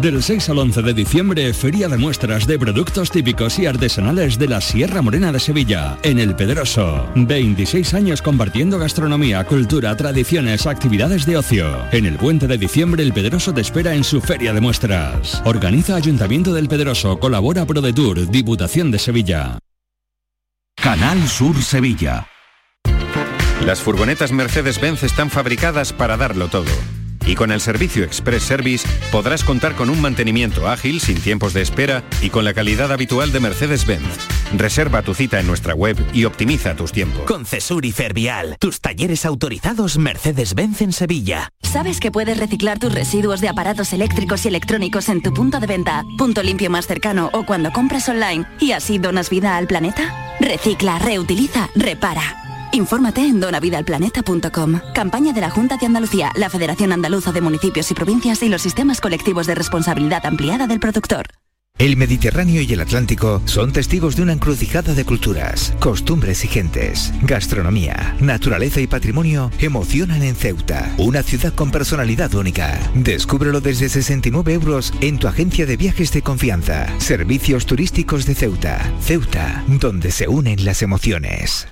Del 6 al 11 de diciembre, Feria de Muestras de Productos Típicos y Artesanales de la Sierra Morena de Sevilla, en El Pedroso. 26 años compartiendo gastronomía, cultura, tradiciones, actividades de ocio. En el puente de diciembre, El Pedroso te espera en su Feria de Muestras. Organiza Ayuntamiento del Pedroso, colabora ProDetour, Diputación de Sevilla. Canal Sur Sevilla. Las furgonetas Mercedes-Benz están fabricadas para darlo todo. Y con el servicio Express Service podrás contar con un mantenimiento ágil, sin tiempos de espera y con la calidad habitual de Mercedes-Benz. Reserva tu cita en nuestra web y optimiza tus tiempos. Con Cesur y Fervial, tus talleres autorizados Mercedes-Benz en Sevilla. ¿Sabes que puedes reciclar tus residuos de aparatos eléctricos y electrónicos en tu punto de venta, punto limpio más cercano o cuando compras online y así donas vida al planeta? Recicla, reutiliza, repara. Infórmate en donavidalplaneta.com. Campaña de la Junta de Andalucía, la Federación Andaluza de Municipios y Provincias y los sistemas colectivos de responsabilidad ampliada del productor. El Mediterráneo y el Atlántico son testigos de una encrucijada de culturas, costumbres y gentes. Gastronomía, naturaleza y patrimonio emocionan en Ceuta, una ciudad con personalidad única. Descúbrelo desde 69 euros en tu agencia de viajes de confianza. Servicios turísticos de Ceuta. Ceuta, donde se unen las emociones.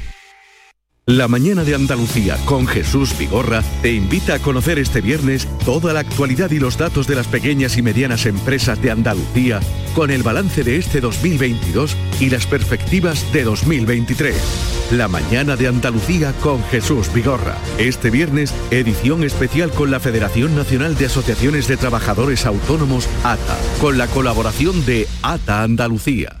La mañana de Andalucía con Jesús Vigorra te invita a conocer este viernes toda la actualidad y los datos de las pequeñas y medianas empresas de Andalucía con el balance de este 2022 y las perspectivas de 2023. La mañana de Andalucía con Jesús Vigorra. Este viernes, edición especial con la Federación Nacional de Asociaciones de Trabajadores Autónomos, ATA, con la colaboración de ATA Andalucía.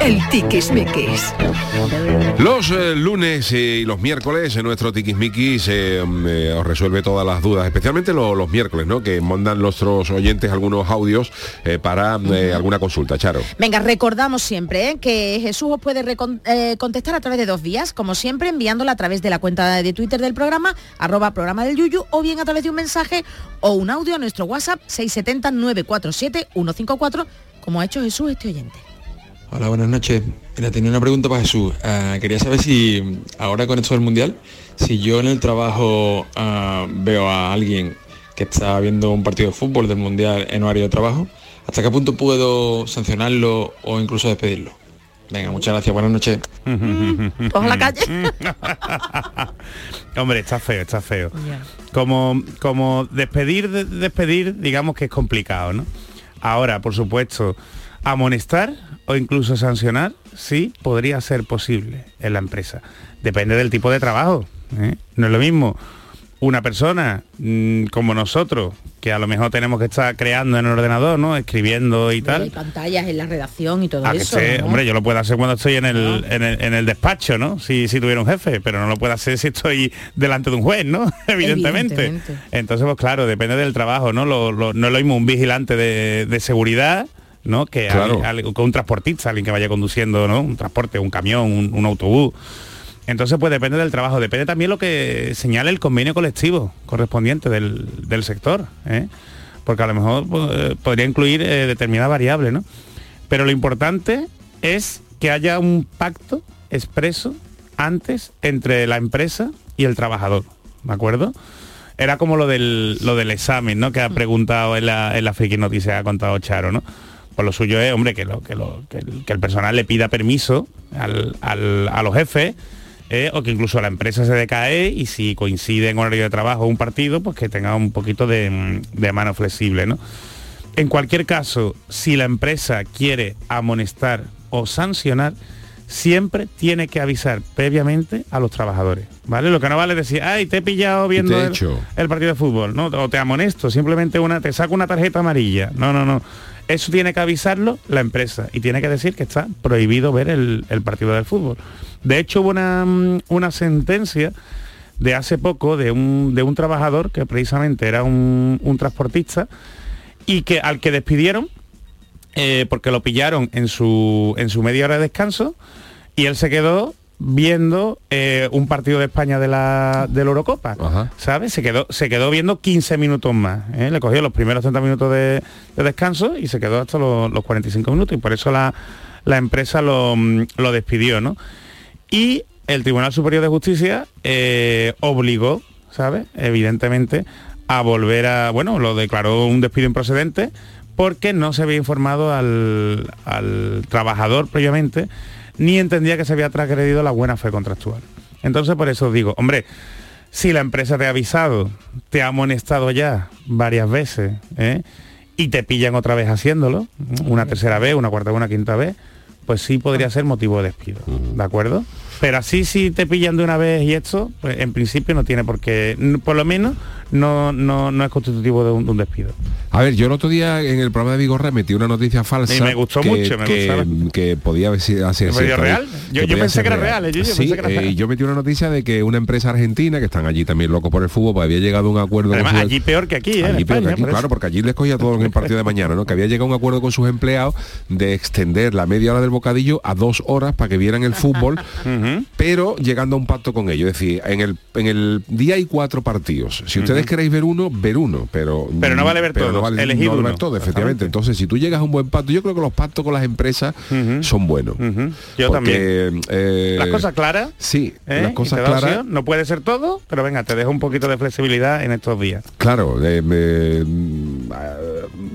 El tiquismiquis. Los eh, lunes y los miércoles en nuestro Tiquismiquis eh, mm, eh, os resuelve todas las dudas, especialmente lo- los miércoles, ¿no? Que mandan nuestros oyentes algunos audios eh, para eh, alguna consulta, Charo. Venga, recordamos siempre ¿eh? que Jesús os puede eh, contestar a través de dos vías, como siempre, enviándola a través de la cuenta de Twitter del programa, arroba programa del Yuyu, o bien a través de un mensaje o un audio a nuestro WhatsApp 670-947-154, como ha hecho Jesús este oyente. Hola, buenas noches. Mira, tenía una pregunta para Jesús. Ah, quería saber si ahora con esto del Mundial, si yo en el trabajo ah, veo a alguien que está viendo un partido de fútbol del Mundial en horario de trabajo, ¿hasta qué punto puedo sancionarlo o incluso despedirlo? Venga, muchas gracias, buenas noches. Todos a la calle. Hombre, está feo, está feo. Como, como despedir, de- despedir, digamos que es complicado, ¿no? Ahora, por supuesto, amonestar o incluso sancionar, sí, podría ser posible en la empresa. Depende del tipo de trabajo. ¿eh? No es lo mismo una persona mm, como nosotros, que a lo mejor tenemos que estar creando en el ordenador, ¿no? Escribiendo y Hay tal. pantallas en la redacción y todo A que eso. sé, ¿no? hombre, yo lo puedo hacer cuando estoy en el, en el, en el despacho, ¿no? Si, si tuviera un jefe, pero no lo puedo hacer si estoy delante de un juez, ¿no? Evidentemente. Evidentemente. Entonces, pues claro, depende del trabajo, ¿no? Lo- lo- no es lo mismo un vigilante de, de seguridad, ¿no? Que, Claro. al- al- que un transportista, alguien que vaya conduciendo, ¿no? Un transporte, un camión, un, un autobús. Entonces, pues depende del trabajo, depende también lo que señale el convenio colectivo correspondiente del, del sector, ¿eh? porque a lo mejor pues, eh, podría incluir eh, determinadas variables, ¿no? Pero lo importante es que haya un pacto expreso antes entre la empresa y el trabajador, ¿de acuerdo? Era como lo del, lo del examen, ¿no? Que ha preguntado en la, en la friki noticia, ha contado Charo, ¿no? Pues lo suyo es, hombre, que, lo, que, lo- que el, que el personal le pida permiso al- al- a los jefes eh, o que incluso la empresa se decae y si coincide en horario de trabajo un partido, pues que tenga un poquito de, de mano flexible, ¿no? En cualquier caso, si la empresa quiere amonestar o sancionar, siempre tiene que avisar previamente a los trabajadores, ¿vale? Lo que no vale es decir, ay, te he pillado viendo he el, hecho". el partido de fútbol, ¿no? O te amonesto, simplemente una, te saco una tarjeta amarilla. No, no, no. Eso tiene que avisarlo la empresa y tiene que decir que está prohibido ver el, partido del fútbol. De hecho, hubo una, mm, una sentencia de hace poco de un, de un trabajador que precisamente era un, un transportista y que al que despidieron eh, porque lo pillaron en su, en su media hora de descanso y él se quedó viendo eh, un partido de España de la, de la Eurocopa, ¿sabes? Se quedó, se quedó viendo 15 minutos más. ¿eh? Le cogió los primeros 30 minutos de, de descanso y se quedó hasta los, los 45 minutos y por eso la, la empresa lo, mm, lo despidió, ¿no? Y el Tribunal Superior de Justicia eh, obligó, ¿sabes? Evidentemente, a volver a, bueno, lo declaró un despido improcedente porque no se había informado al, al trabajador previamente ni entendía que se había transgredido la buena fe contractual. Entonces, por eso digo, hombre, si la empresa te ha avisado, te ha amonestado ya varias veces, ¿eh? y te pillan otra vez haciéndolo, una tercera vez, una cuarta vez, una quinta vez, pues sí podría ser motivo de despido, ¿de acuerdo? Pero así si te pillan de una vez y esto, pues en principio no tiene por qué, por lo menos no, no, no es constitutivo de un, de un despido. A ver, yo el otro día en el programa de Vigorra metí una noticia falsa. Y me gustó que, mucho, me que, gustaba. que podía haber sido así. ¿Que podía real? Yo- yo pensé que era real, ¿eh? Yo- yo pensé que era real. yo metí una noticia de que una empresa argentina, que están allí también locos por el fútbol, pues había llegado a un acuerdo Además, con sus- allí peor que aquí, ¿eh? Allí peor que aquí, por claro, porque allí les cogía todo en el partido de mañana, ¿no? Que había llegado a un acuerdo con sus empleados de extender la media hora del bocadillo a dos horas para que vieran el fútbol, pero llegando a un pacto con ellos. Es decir, en el, en el día hay cuatro partidos. Si ustedes queréis ver uno, ver uno, pero Pero no vale ver todos, no vale, elegid no vale uno. ver todo, efectivamente. Entonces, si tú llegas a un buen pacto, yo creo que los pactos con las empresas son buenos. Yo Porque, también. eh, Las cosas claras. Sí, ¿eh? las cosas claras. No puede ser todo, pero venga, te dejo un poquito de flexibilidad en estos días. Claro, eh, mm,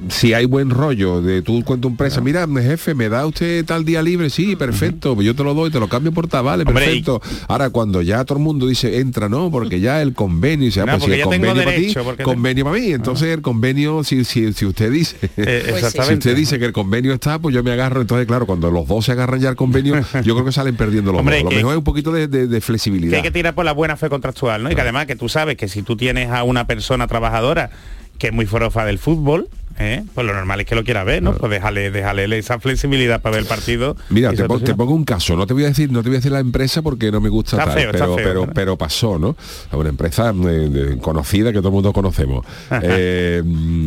si hay buen rollo de tú con tu empresa, mira, jefe, ¿me da usted tal día libre? Sí, perfecto, yo te lo doy, te lo cambio por tal, vale, Hombre, perfecto. Ahora cuando ya todo el mundo dice, entra, no, porque ya el convenio, ah, No, pues si el convenio para ti, porque convenio para mí, entonces el convenio, si, si, si usted dice, Eh, si usted dice que el convenio está, pues yo me agarro, entonces claro, cuando los dos se agarran ya el convenio, yo creo que salen perdiendo los Hombre, dos. Lo que- mejor es un poquito de, de- de que flexibilidad. hay que tirar por la buena fe contractual, ¿no? Y que además que tú sabes que si tú tienes a una persona trabajadora que es muy forofa del fútbol, ¿eh? pues lo normal es que lo quiera ver, ¿no? Pues déjale, déjale esa flexibilidad para ver el partido. Mira, te, pon- pongo un caso, no te voy a decir, no te voy a decir la empresa porque no me gusta Está tal, feo, está pero, feo, pero, pero pasó, ¿no? A una empresa eh, conocida que todo el mundo conocemos. Eh, mm,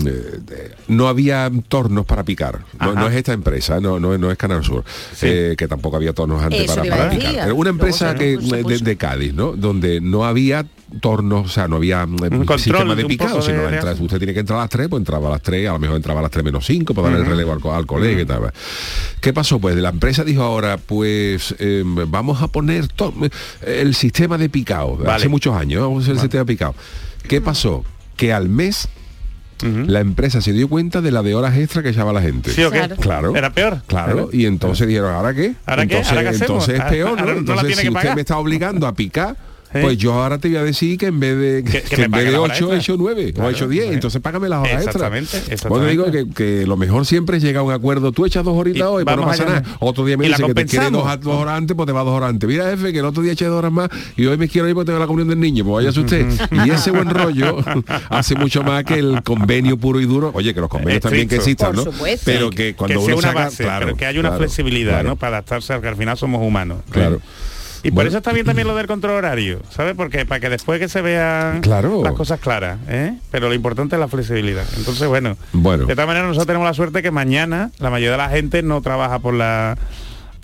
no había tornos para picar. No, es esta empresa, no, no, no es Canal Sur, eh, que tampoco había tornos antes Eso para, picar. Era una empresa que, de, de Cádiz, ¿no? Donde no había tornos, o sea, no había mm, control sistema de un picado, sino de- entra- usted tiene que entrar a las 3, pues entraba a las 3, a lo mejor entraba a las 3 menos 5 para dar el relevo al, al colega y tal. ¿Qué pasó? Pues la empresa dijo ahora, pues eh, vamos a poner to- el sistema de picado, Vale. hace muchos años, vamos a hacer el sistema de picado. ¿Qué pasó? Que al mes la empresa se dio cuenta de la de horas extra que echaba la gente. ¿Sí o qué? Claro. Era peor. Claro, y entonces dijeron, ¿ahora qué? ¿Ahora qué? entonces, ¿Ahora qué entonces es peor, no la Entonces, tiene si que usted pagar. me está obligando a picar, ¿Eh? pues yo ahora te voy a decir que en vez de que, que que me en pague vez de las horas 8 he hecho 9 o he hecho 10, claro. entonces págame las horas extra. Exactamente, Bueno, digo exactamente. que, que lo mejor siempre es llegar a un acuerdo. Tú echas dos horitas Y hoy, pues no pasa nada. Otro día me dice que te quiere dos, horas antes, pues te va dos horas antes. Mira, jefe, que el otro día eché dos horas más y hoy me quiero ir porque tengo la comunión del niño, pues váyase usted. y ese buen rollo hace mucho más que el convenio puro y duro. Oye, que los convenios también que existan, ¿no? Pero que cuando que sea uno una saca, base, claro, pero que haya una claro, flexibilidad, claro. ¿no? Para adaptarse al que al final somos humanos. Claro. Y por eso está bien también lo del control horario, ¿sabes? Porque para que después que se vean Claro. las cosas claras, ¿eh? Pero lo importante es la flexibilidad. Entonces, bueno, Bueno. de todas maneras nosotros tenemos la suerte que mañana la mayoría de la gente no trabaja por la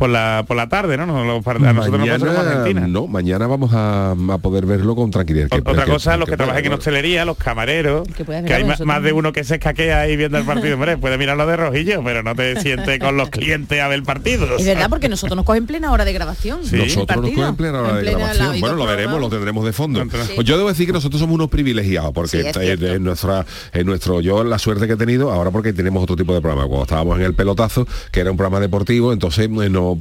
por la por la tarde, ¿no? No, los par- a nosotros nos pasa como Argentina. no, mañana vamos a, a poder verlo con tranquilidad. Que- Otra que- cosa, los que, que- trabajan en hostelería, los camareros, que, puedes hay más, de uno que se escaquea ahí viendo el partido. Hombre, puede mirarlo de rojillo, pero no te sientes con los clientes a ver el partido. Es verdad, porque nosotros nos cogen plena hora de grabación. Nosotros nos cogen plena hora En de plena grabación. Bueno, lo veremos, lo tendremos de fondo. Pues yo debo decir que nosotros somos unos privilegiados, porque Sí, es en, cierto. en nuestra, en nuestro, yo la suerte que he tenido, ahora porque tenemos otro tipo de programa. Cuando estábamos en el pelotazo, que era un programa deportivo, entonces eh, no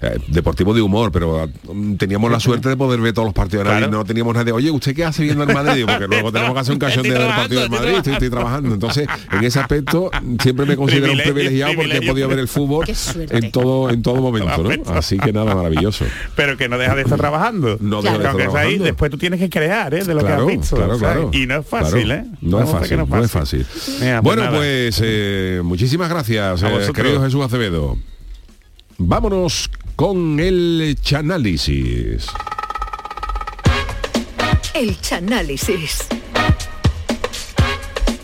eh, deportivo de humor, pero mm, teníamos la suerte de poder ver todos los partidos de Madrid. No teníamos nadie, oye, ¿usted qué hace viendo el Madrid? Porque luego tenemos que hacer un cachón de ver el partido del Madrid, estoy, estoy trabajando. Entonces, en ese aspecto, siempre me considero un privilegiado porque he podido ver el fútbol en todo, en todo momento, ¿no? Así que nada, maravilloso. Pero que no deja de estar trabajando. No deja de estar Aunque estés ahí, trabajando. después tú tienes que crear, ¿eh? De lo Claro, que has visto. claro, ¿sabes? claro. Y no es fácil, Claro. ¿eh? No es fácil, no es fácil. Pues bueno, nada. pues eh, muchísimas gracias, eh, querido Jesús Acevedo. Vámonos con el chanálisis. El chanálisis.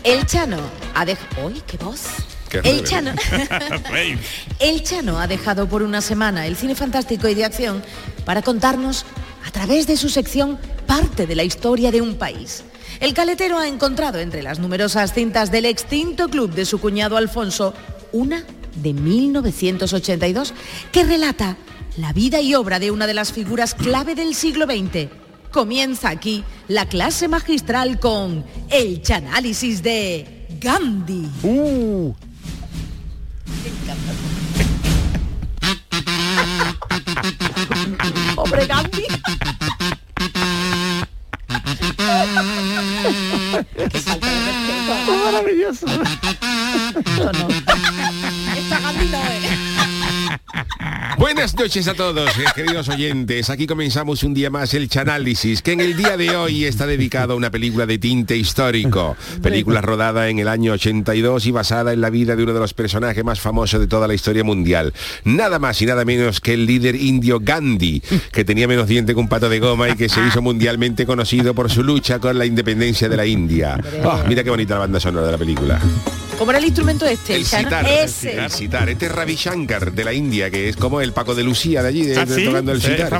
El Chano ha dejado... ¡Uy, qué voz! Qué El. Chano... El Chano ha dejado por una semana el cine fantástico y de acción para contarnos, a través de su sección, parte de la historia de un país. El caletero ha encontrado entre las numerosas cintas del extinto club de su cuñado Alfonso una de 1982 que relata la vida y obra de una de las figuras clave del siglo XX. Comienza aquí la clase magistral con el chanálisis de Gandhi. Pobre Gandhi. Qué. Maravilloso. Esto no. No es. Buenas noches a todos, eh, queridos oyentes. Aquí comenzamos un día más el Chanálisis, que en el día de hoy está dedicado a una película de tinte histórico. Película rodada en el año 82 y basada en la vida de uno de los personajes más famosos de toda la historia mundial. Nada más y nada menos que el líder indio Gandhi, que tenía menos diente que un pato de goma y que se hizo mundialmente conocido por su lucha con la independencia de la India. Ah, mira qué bonita la banda sonora de la película. ¿Cómo era el instrumento este? El sitar, Ese. el sitar. Este es Ravi Shankar de la India, que es como el Paco de Lucía de allí, de, ¿Ah, sí? tocando el sitar.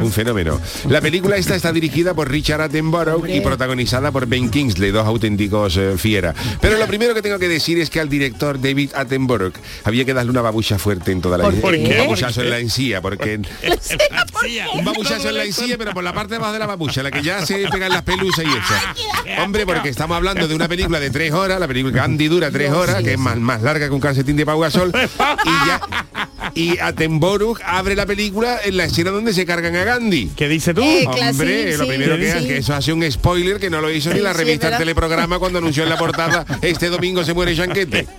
un fenómeno. La película esta está dirigida por Richard Attenborough y protagonizada por Ben Kingsley, dos auténticos eh, fiera. Pero lo primero que tengo que decir es que al director David Attenborough había que darle una babucha fuerte en toda la ¿Por Un babuchazo ¿Por en la encía, porque un babuchazo en la encía, pero por la parte de abajo de la babucha, la que ya se pegan las pelusas y eso. Hombre, porque estamos hablando de una película de tres horas, la película Gandhi dura tres horas, que es más, más larga que un calcetín de Pau Gasol, y ya y Attenborough abre la película en la escena donde se cargan a Gandhi. ¿Qué dice tú? Eh, Hombre, sí, lo sí, primero que sí. es que eso hace un spoiler que no lo hizo ni la revista es verdad. Teleprograma cuando anunció en la portada este domingo se muere Chanquete.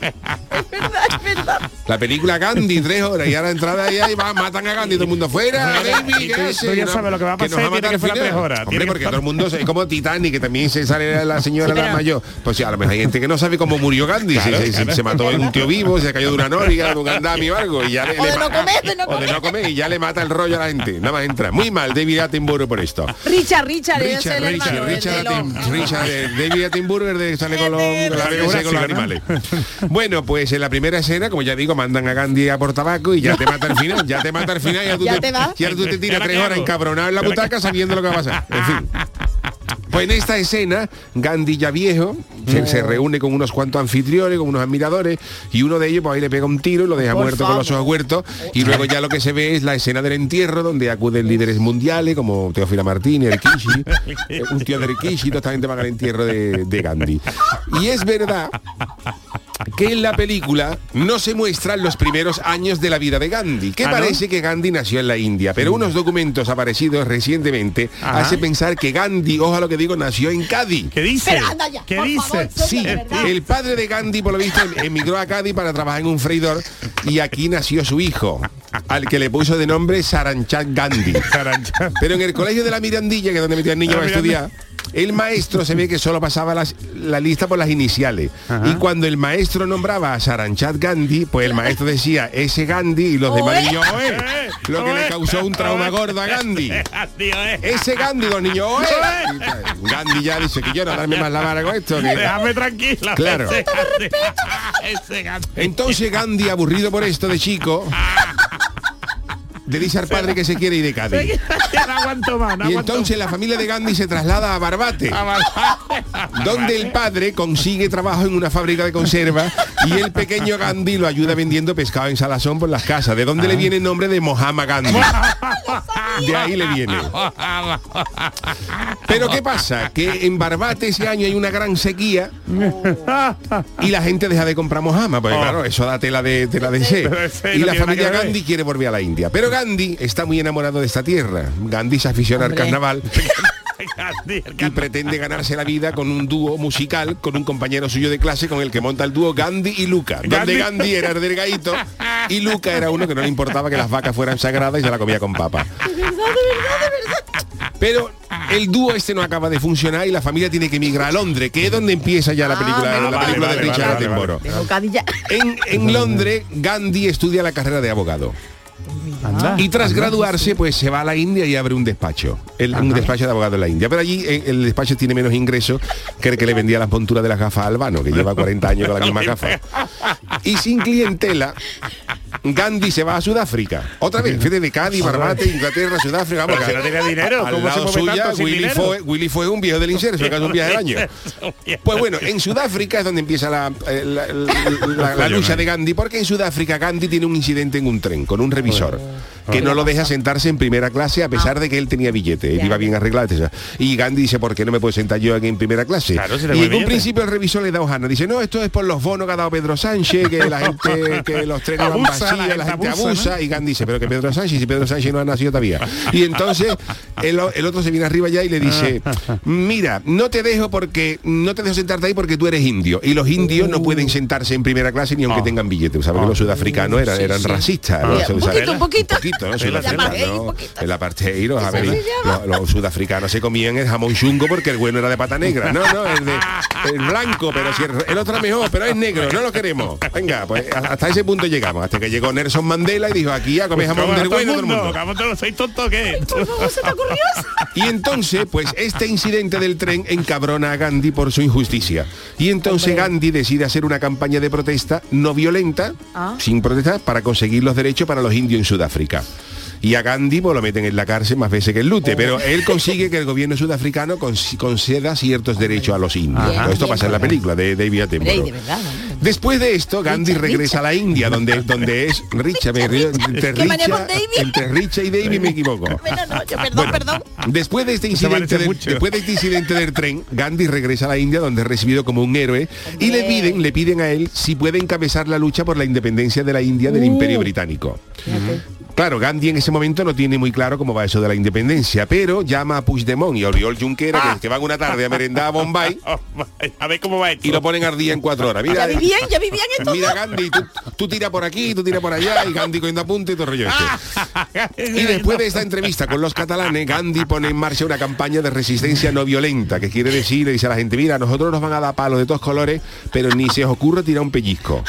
La película Gandhi, tres horas, y ahora entrada allá y va, matan a Gandhi, todo el mundo fuera, baby, ¿qué tú- hace? tú ya No, sabes lo que va a pasar tiene que a tres horas, Hombre, que porque todo el mundo es como Titanic, que también se sale la señora Sí, la mayor. Pues sí, a lo mejor hay gente que no sabe cómo murió Gandhi. Claro, se, se- claro. se mató en un tío vivo, se cayó de una noriga, de un andamio o algo, y ya le, O de no comer, de no o de comer. no comer, y ya le mata el rollo a la gente. Nada más entra. Muy mal David Attenborough por esto. Richard, Richard, Richard, el Richard, hermano, el Richard, de los- Richard, eh, David Attenborough de sale con los, con los animales. Bueno, pues en la primera escena, como ya digo, mandan a Gandhi a por tabaco y ya te mata al final, ya te mata al final, ya tú Ya te, te va. ya tú te ¿Y tiras tres horas encabronado en la ¿Y butaca sabiendo lo que va a pasar. En fin. Pues en esta escena, Gandhi ya viejo, se, se reúne con unos cuantos anfitriones, con unos admiradores, y uno de ellos pues ahí le pega un tiro y lo deja Por muerto con los ojos huertos, y luego ya lo que se ve es la escena del entierro, donde acuden líderes mundiales como Teófila Martínez, el Kishi, un tío del Kishi, toda esta gente van al entierro de, de Gandhi. Y es verdad que en la película no se muestran los primeros años de la vida de Gandhi, que ¿Ah, no? parece que Gandhi nació en la India, pero unos documentos aparecidos recientemente Ajá. hace pensar que Gandhi, ojo a lo que digo, nació en Cádiz. ¿Qué dice? Ya, ¿Qué dice? favor, Sí, el padre de Gandhi, por lo visto, em- emigró a Cádiz para trabajar en un freidor y aquí nació su hijo, al que le puso de nombre Saranchak Gandhi. Pero en el colegio de la Mirandilla, que es donde metían niños La a estudiar, el maestro se ve que solo pasaba las- la lista por las iniciales. Ajá. Y cuando el maestro nombraba a Saranchak Gandhi, pues el maestro decía ese Gandhi y los demás niños, "Oe", lo que le causó un trauma gordo a Gandhi. Ese Gandhi, los niños, Gandhi ya dice que yo no darme más la vara con esto. que- Déjame tranquila. Claro. Entonces Gandhi, aburrido por esto de chico, le dice al padre que se quiere ir de Cádiz. Y entonces la familia de Gandhi se traslada a Barbate, donde el padre consigue trabajo en una fábrica de conserva y el pequeño Gandhi lo ayuda vendiendo pescado en salazón por las casas, de donde le viene el nombre de Mohammed Gandhi. De ahí le viene. Pero ¿qué pasa? Que en Barbate ese año hay una gran sequía y la gente deja de comprar mojama, porque Oh. claro, eso da tela de tela de ese Y la familia. Gandhi quiere volver a la India. Pero Gandhi está muy enamorado de esta tierra. Gandhi se aficiona al carnaval y pretende ganarse la vida con un dúo musical con un compañero suyo de clase con el que monta el dúo Gandhi y Luca. Donde Gandhi. Era el delgadito y Luca era uno que no le importaba que las vacas fueran sagradas y se la comía con papa. De verdad, de verdad, de verdad. Pero el dúo este no acaba de funcionar y la familia tiene que emigrar a Londres, que es donde empieza ya la Ah, película, la vale, película de Richard vale, en Londres, Gandhi estudia la carrera de abogado. Y tras graduarse, pues se va a la India y abre un despacho. El- un despacho de abogado en la India. Pero allí eh, el despacho tiene menos ingresos que el que le vendía las monturas de las gafas a Albano, que lleva 40 años con la misma gafa. Y sin clientela, Gandhi se va a Sudáfrica. Otra vez, fíjate de Cádiz, Barbate, Inglaterra, Sudáfrica. Pero vamos, si no tenía dinero, Al ¿cómo se lado mueve suya, tanto Willy dinero? fue, Willy fue un viejo del inserso, que hace un viaje del año. Pues bueno, en Sudáfrica es donde empieza la, eh, la- la- la- la lucha de Gandhi, porque en Sudáfrica Gandhi tiene un incidente en un tren con un revisor que no lo deja sentarse en primera clase a pesar de que él tenía billete, él iba bien arreglado. Y Gandhi dice, ¿por qué no me puedo sentar yo aquí en primera clase? Claro, si y en un billete. principio el revisor le da hojana, dice, no, esto es por los bonos que ha dado Pedro Sánchez, que la gente, que los trenes van La la, gente abusa, abusa, ¿no? y Gandhi dice, pero que Pedro Sánchez, si Pedro Sánchez no ha nacido todavía. Y entonces el, otro se viene arriba ya y le dice, mira, no te dejo porque, no te dejo sentarte ahí porque tú eres indio. Y los indios no pueden sentarse en primera clase ni aunque Oh. tengan billete. ¿Sabes que los sudafricanos eran, Sí, eran sí. racistas? Ah. un poquito, un poquito. Poquito, ¿no? Poquito. el apartheid, los, los- los sudafricanos se comían el jamón chungo porque el bueno era de pata negra. No, no, el, de, el blanco, pero si el, el otro es mejor, pero es negro, no lo queremos. Venga, pues hasta ese punto llegamos, hasta que llegó Nelson Mandela y dijo, aquí a comer jamón ¿Cómo del todo el todo mundo? Y entonces, pues este incidente del tren encabrona a Gandhi por su injusticia. Y entonces Hombre. Gandhi decide hacer una campaña de protesta no violenta, Ah. sin protestar, para conseguir los derechos para los indios en Sudáfrica. Y a Gandhi pues, lo meten en la cárcel más veces que el lute, pero él consigue que el gobierno sudafricano cons- conceda ciertos derechos a los indios. Bien, Esto bien, pasa en la película de David Attenborough. Después de esto, Gandhi regresa a la India, donde, donde es Richa, me entre, Richa, David. entre Richa y David me equivoco. Bueno, no, yo, perdón, Bueno, perdón. Después de este incidente del, después de este incidente del tren, Gandhi regresa a la India donde es recibido como un héroe y le piden, le piden a él si puede encabezar la lucha por la independencia de la India del Uh. Imperio Británico. Claro, Gandhi en ese momento no tiene muy claro cómo va eso de la independencia, pero llama a Puigdemont y a Oriol Junquera, Ah. que, que van una tarde a merendar a Bombay A ver cómo va esto. y lo ponen al día en cuatro horas. Mira, Ya vivían, ya vivían estos Mira. Gandhi, tú, tú tira por aquí, tú tira por allá y Gandhi cogiendo apunte y todo rollo este. Y después de esta entrevista con los catalanes, Gandhi pone en marcha una campaña de resistencia no violenta, que quiere decir, le dice a la gente, mira, nosotros nos van a dar palos de todos colores, pero ni se os ocurre tirar un pellizco.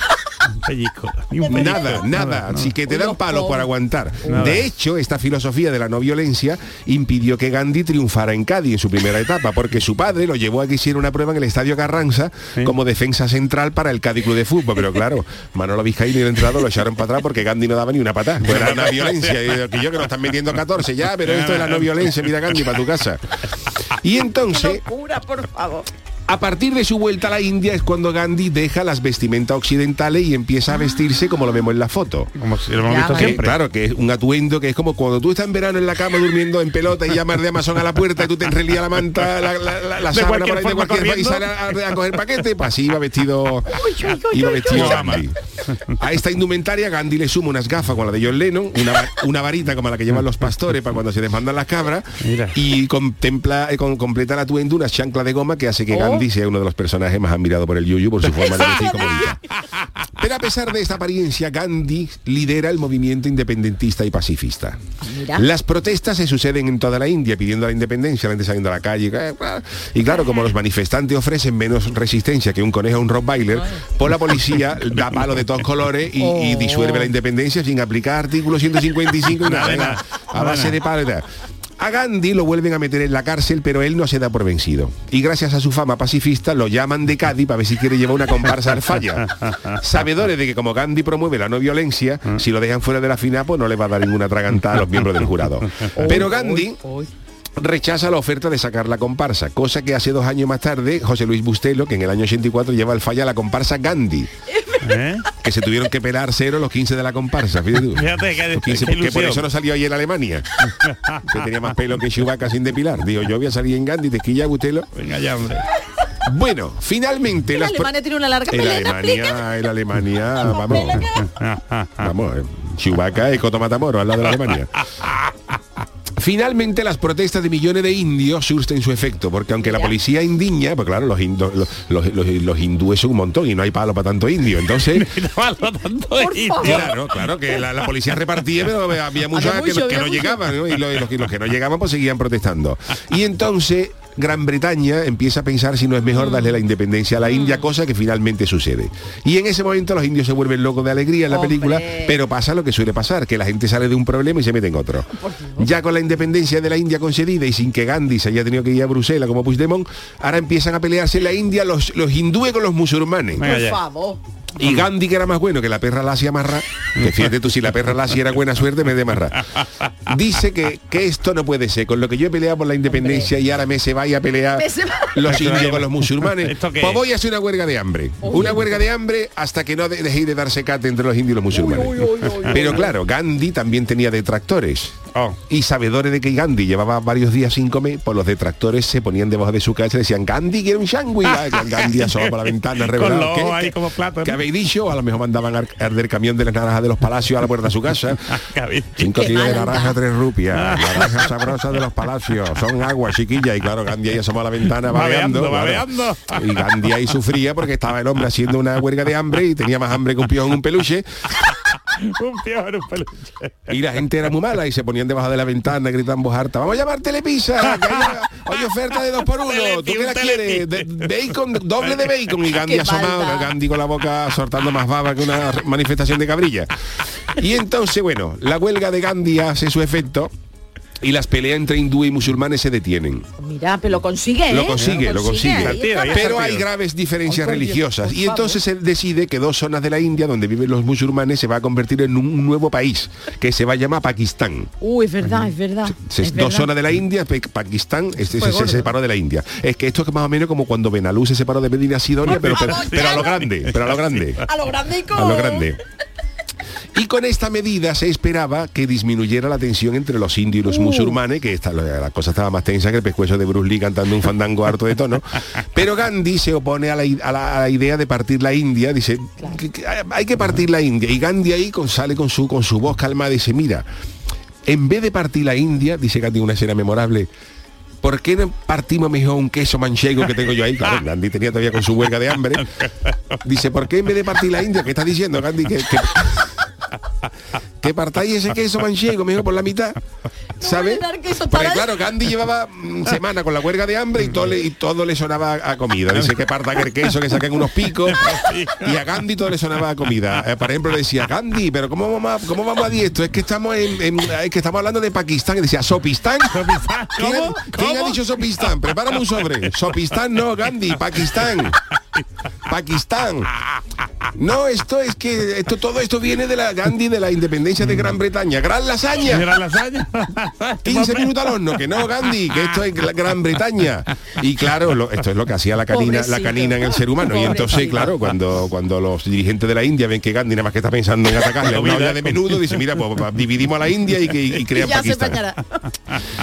Un pellizco. Ni un pellizco. Nada, nada. Así que te dan palos por aguantar. Nada. De hecho, esta filosofía de la no violencia impidió que Gandhi triunfara en Cádiz en su primera etapa, porque su padre lo llevó a que hiciera una prueba en el Estadio Carranza como defensa central para el Cádiz Club de Fútbol. Pero claro, Manolo Vizcaíno y el entrenador lo echaron para atrás porque Gandhi no daba ni una patada. Pues era una violencia. Y yo, que yo que nos están metiendo 14 ya, pero esto es la no violencia, mira Gandhi, para tu casa. Y entonces, Locura, por favor. A partir de su vuelta a la India es cuando Gandhi deja las vestimentas occidentales y empieza a vestirse como lo vemos en la foto. Como si lo hemos Ya, visto vale. Que, siempre. claro, que es un atuendo que es como cuando tú estás en verano en la cama durmiendo en pelota y llamas de Amazon a la puerta y tú te enrelías la manta, la, la, la, sábana cualquier por ahí de forma cualquier y corriendo. sale a, a coger paquete, pues así iba vestido, iba vestido Gandhi. A esta indumentaria Gandhi le suma unas gafas como la de John Lennon, una, va- una varita como la que llevan los pastores para cuando se desmandan las cabras Mira. y contempla, eh, con, completa el atuendo una chancla de goma que hace que Oh. Gandhi sea uno de los personajes más admirados por el Yuyu por su forma de vestir como dice. Pero a pesar de esta apariencia, Gandhi lidera el movimiento independentista y pacifista. Mira. Las protestas se suceden en toda la India pidiendo la independencia, la gente saliendo a la calle. eh, Y claro, como los manifestantes ofrecen menos resistencia que un conejo a un rottweiler, pues la policía da palo de todos colores y, y disuelve la independencia sin aplicar artículo 155 y nada, a base de palo y tal. A Gandhi lo vuelven a meter en la cárcel, pero él no se da por vencido. Y gracias a su fama pacifista lo llaman de Cádiz para ver si quiere llevar una comparsa al falla. Sabedores de que como Gandhi promueve la no violencia, si lo dejan fuera de la final, pues no le va a dar ninguna tragantada a los miembros del jurado. Pero Gandhi rechaza la oferta de sacar la comparsa, cosa que hace dos años más tarde José Luis Bustelo, que en el año 84 lleva al falla la comparsa Gandhi, ¿Eh? que se tuvieron que pelar cero los 15 de la comparsa. Fíjate tú. Fíjate que, Los 15, qué porque por eso no salió ayer en Alemania. que tenía más pelo que Chewbacca sin depilar. Digo, yo voy a salir en Gandhi, te quilla Bustelo. Venga ya, hombre. Bueno, finalmente En las pro- Alemania tiene una larga en melena, Alemania, en Alemania, vamos, vamos, eh, Chewbacca y Coto Matamoros al lado de la Alemania. Finalmente las protestas de millones de indios surten su efecto, porque aunque la policía indigna, pues claro, los, indo- los, los- los- los hindúes son un montón y no hay palo para tanto indio. Entonces, claro, claro, que la, la policía repartía, pero había muchos que, no- que llegaban, ¿no? y los que no llegaban pues seguían protestando. Y entonces Gran Bretaña empieza a pensar si no es mejor darle la independencia a la India, cosa que finalmente sucede. Y en ese momento los indios se vuelven locos de alegría en la película, pero pasa lo que suele pasar, que la gente sale de un problema y se mete en otro. Ya con la independencia de la India concedida y sin que Gandhi se haya tenido que ir a Bruselas como Puigdemont, ahora empiezan a pelearse en la India los, los hindúes con los musulmanes. Por favor. Y Gandhi, que era más bueno que la perra lacia marra, que fíjate tú, si la perra lacia era buena suerte, me de marra. Dice que, que esto no puede ser. Con lo que yo he peleado por la independencia y ahora me se vaya a pelear los indios con los musulmanes, ¿Esto qué pues es? voy a hacer una huelga de hambre. Una huelga de hambre hasta que no de- dejéis de darse cate entre los indios y los musulmanes. Pero claro, Gandhi también tenía detractores. Oh. Y sabedores de que Gandhi llevaba varios días sin comer, pues los detractores se ponían debajo de su casa y decían, Gandhi quiere un sándwich. Ah, Gandhi asoma por la ventana, revelado. ¿Qué- ojos ahí qué- como platos. ¿Qué habéis dicho? A lo mejor mandaban a arder camión de las naranjas de los palacios a la puerta de su casa. Cinco Qué kilos de naranja, tres rupias. Naranja sabrosa de los palacios. Son agua, chiquilla. Y claro, Gandhi ahí asomó a la ventana babeando. Babeando, claro. Y Gandhi ahí sufría porque estaba el hombre haciendo una huelga de hambre y tenía más hambre que un piojo en un peluche. un piojo en un peluche. Y la gente era muy mala y se ponían debajo de la ventana, gritan en voz harta, vamos a llamar Telepizza, hay oferta de dos por uno, ¿tú qué la quieres? De- bacon, doble de bacon y Gandhi asomado. Gandhi con la boca soltando más baba que una manifestación de cabrilla. Y entonces, bueno, la huelga de Gandhi hace su efecto y las peleas entre hindú y musulmanes se detienen. Mira, pero lo consigue, ¿eh? Lo consigue, lo consigue. Pero hay graves diferencias religiosas. Y entonces él decide que dos zonas de la India donde viven los musulmanes se va a convertir en un nuevo país, que se va a llamar Pakistán. Uy, es verdad, es verdad. Se- es dos verdad. zonas de la India, Pakistán este, se, separó de la India. Es que esto es más o menos como cuando Benalú se separó de Medina Sidonia, pero, pero, pero a lo grande, pero a lo grande. A lo grande y con... A lo grande. Y con esta medida se esperaba que disminuyera la tensión entre los indios y los Uh. musulmanes, que esta, la cosa estaba más tensa que el pescuezo de Bruce Lee cantando un fandango harto de tono. Pero Gandhi se opone a la, i- a la- a la idea de partir la India, dice, que- que hay que partir la India. Y Gandhi ahí con, sale con su, con su voz calmada y dice, mira, en vez de partir la India, dice Gandhi una escena memorable, ¿por qué no partimos mejor un queso manchego que tengo yo ahí? Claro, Gandhi tenía todavía con su huelga de hambre. Dice, ¿por qué en vez de partir la India? ¿Qué estás diciendo, Gandhi? Que, que, que partáis ese queso manchego mejor por la mitad. ¿Sabes? Porque para- claro, Gandhi llevaba mm, semana con la huelga de hambre y todo le, y todo le sonaba a comida. Dice que parta el queso, que saquen unos picos. Y a Gandhi todo le sonaba a comida. Eh, por ejemplo, le decía, Gandhi, pero ¿cómo vamos a, cómo vamos a esto? Es que estamos en, en- es que estamos hablando de Pakistán. Y decía, ¿Sopistán? ¿Quién, ha- quién ha dicho Sopistán? Prepárame un sobre. Sopistán no, Gandhi, Pakistán. Pakistán. No, esto es que esto todo esto viene de la Gandhi de la independencia de Gran Bretaña. Gran lasaña. Gran lasaña. 15 minutos al horno, que no, Gandhi, que esto es la Gran Bretaña. Y claro, lo- esto es lo que hacía la canina, la canina en el ser humano. Y entonces, claro, cuando, cuando los dirigentes de la India ven que Gandhi nada más que está pensando en atacarle a una olla de menudo, dice, mira, pues pa- dividimos a la India y, que, y crean se Pakistán. bañará.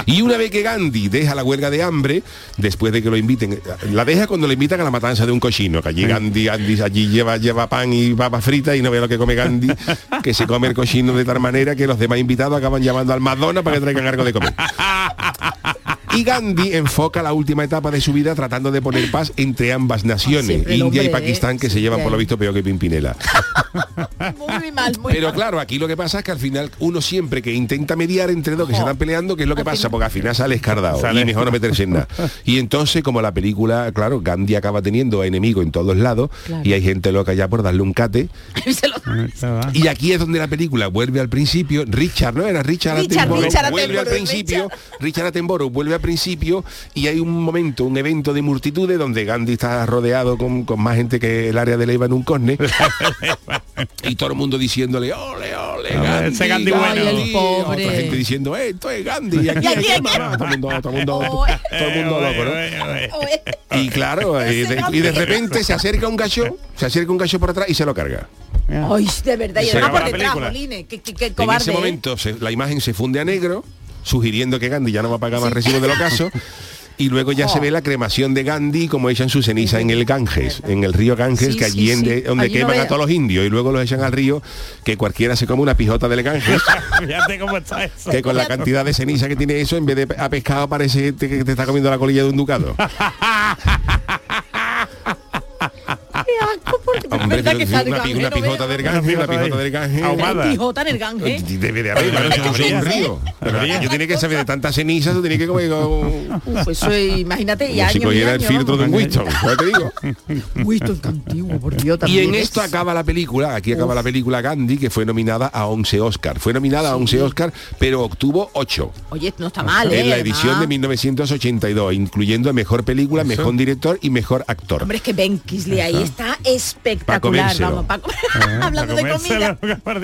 Y una vez que Gandhi deja la huelga de hambre, después de que lo inviten, la deja cuando le invitan a la matanza de un cochino, que allí Gandhi, Gandhi allí lleva, lleva pan y papa frita y no ve lo que come Gandhi, que se come el cochino de tal manera que los demás invitados acaban llamando al Madonna para que traigan algo de comer. Y Gandhi enfoca la última etapa de su vida tratando de poner paz entre ambas naciones, India y hombre, ¿eh? Pakistán, que se llevan por lo visto peor que Pimpinela. Muy mal, muy Pero mal. claro, aquí lo que pasa es que al final uno siempre que intenta mediar entre dos que se están peleando, ¿qué es lo que pasa? Porque al final sale escardado Sale. y mejor no meterse en nada. Y entonces, como la película, claro, Gandhi acaba teniendo a enemigo en todos lados Claro. y hay gente loca ya por darle un cate. Y aquí es donde la película vuelve al principio. Richard, ¿no? Era Richard, Richard, Attenborough, Richard vuelve al principio. Richard Attenborough vuelve al principio y hay un momento, un evento de multitudes donde Gandhi está rodeado con, con más gente que el área de Leiva en un corne. y todo el mundo diciéndole, ole, ole, Gandhi, ese Gandhi bueno. Gandhi". Ay, el pobre. Otra gente diciendo, esto es Gandhi. Y aquí, Y aquí, aquí, aquí. mamá, todo el mundo, todo el mundo, todo el mundo loco, ¿no? Y claro, y de, y de repente se acerca un gallo, se acerca un gallo por atrás y se lo carga. Ay, de verdad, y además por detrás, En ese ¿eh? momento se- la imagen se funde a negro, sugiriendo que Gandhi ya no va a pagar más recibo del ocaso. Y luego ya se ve la cremación de Gandhi como echan su ceniza en el Ganges, en el río Ganges, Sí, que sí, allí en sí. de- donde Allí no queman a todos los indios y luego los echan al río, que cualquiera se come una pijota del Ganges, Fíjate cómo está eso. que con la cantidad de ceniza que tiene eso, en vez de a pescado parece que te está comiendo la colilla de un ducado. Qué asco, Hombre, pero que una, una no pijota del Ganges, una pijota del Ganges. Hay pijota en el. Debe de haber, claro, eso es un río. Yo tiene que saber de tanta ceniza, tú tienes que comer como, Uf, eso es, imagínate, y como si y cogiera el filtro de un. Winston, ¿sabes te digo? Winston, antiguo, por Dios, Y también en es. esto acaba la película, aquí acaba la película Gandhi, que fue nominada a 11 Oscar. Fue nominada a 11 Oscar, pero obtuvo 8 Oye, no está mal, ¿eh? en la además. edición de 1982, incluyendo mejor película, mejor director y mejor actor. Hombre, es que Ben Kisley ahí está espectacular. Vamos, comer- Hablando de comida.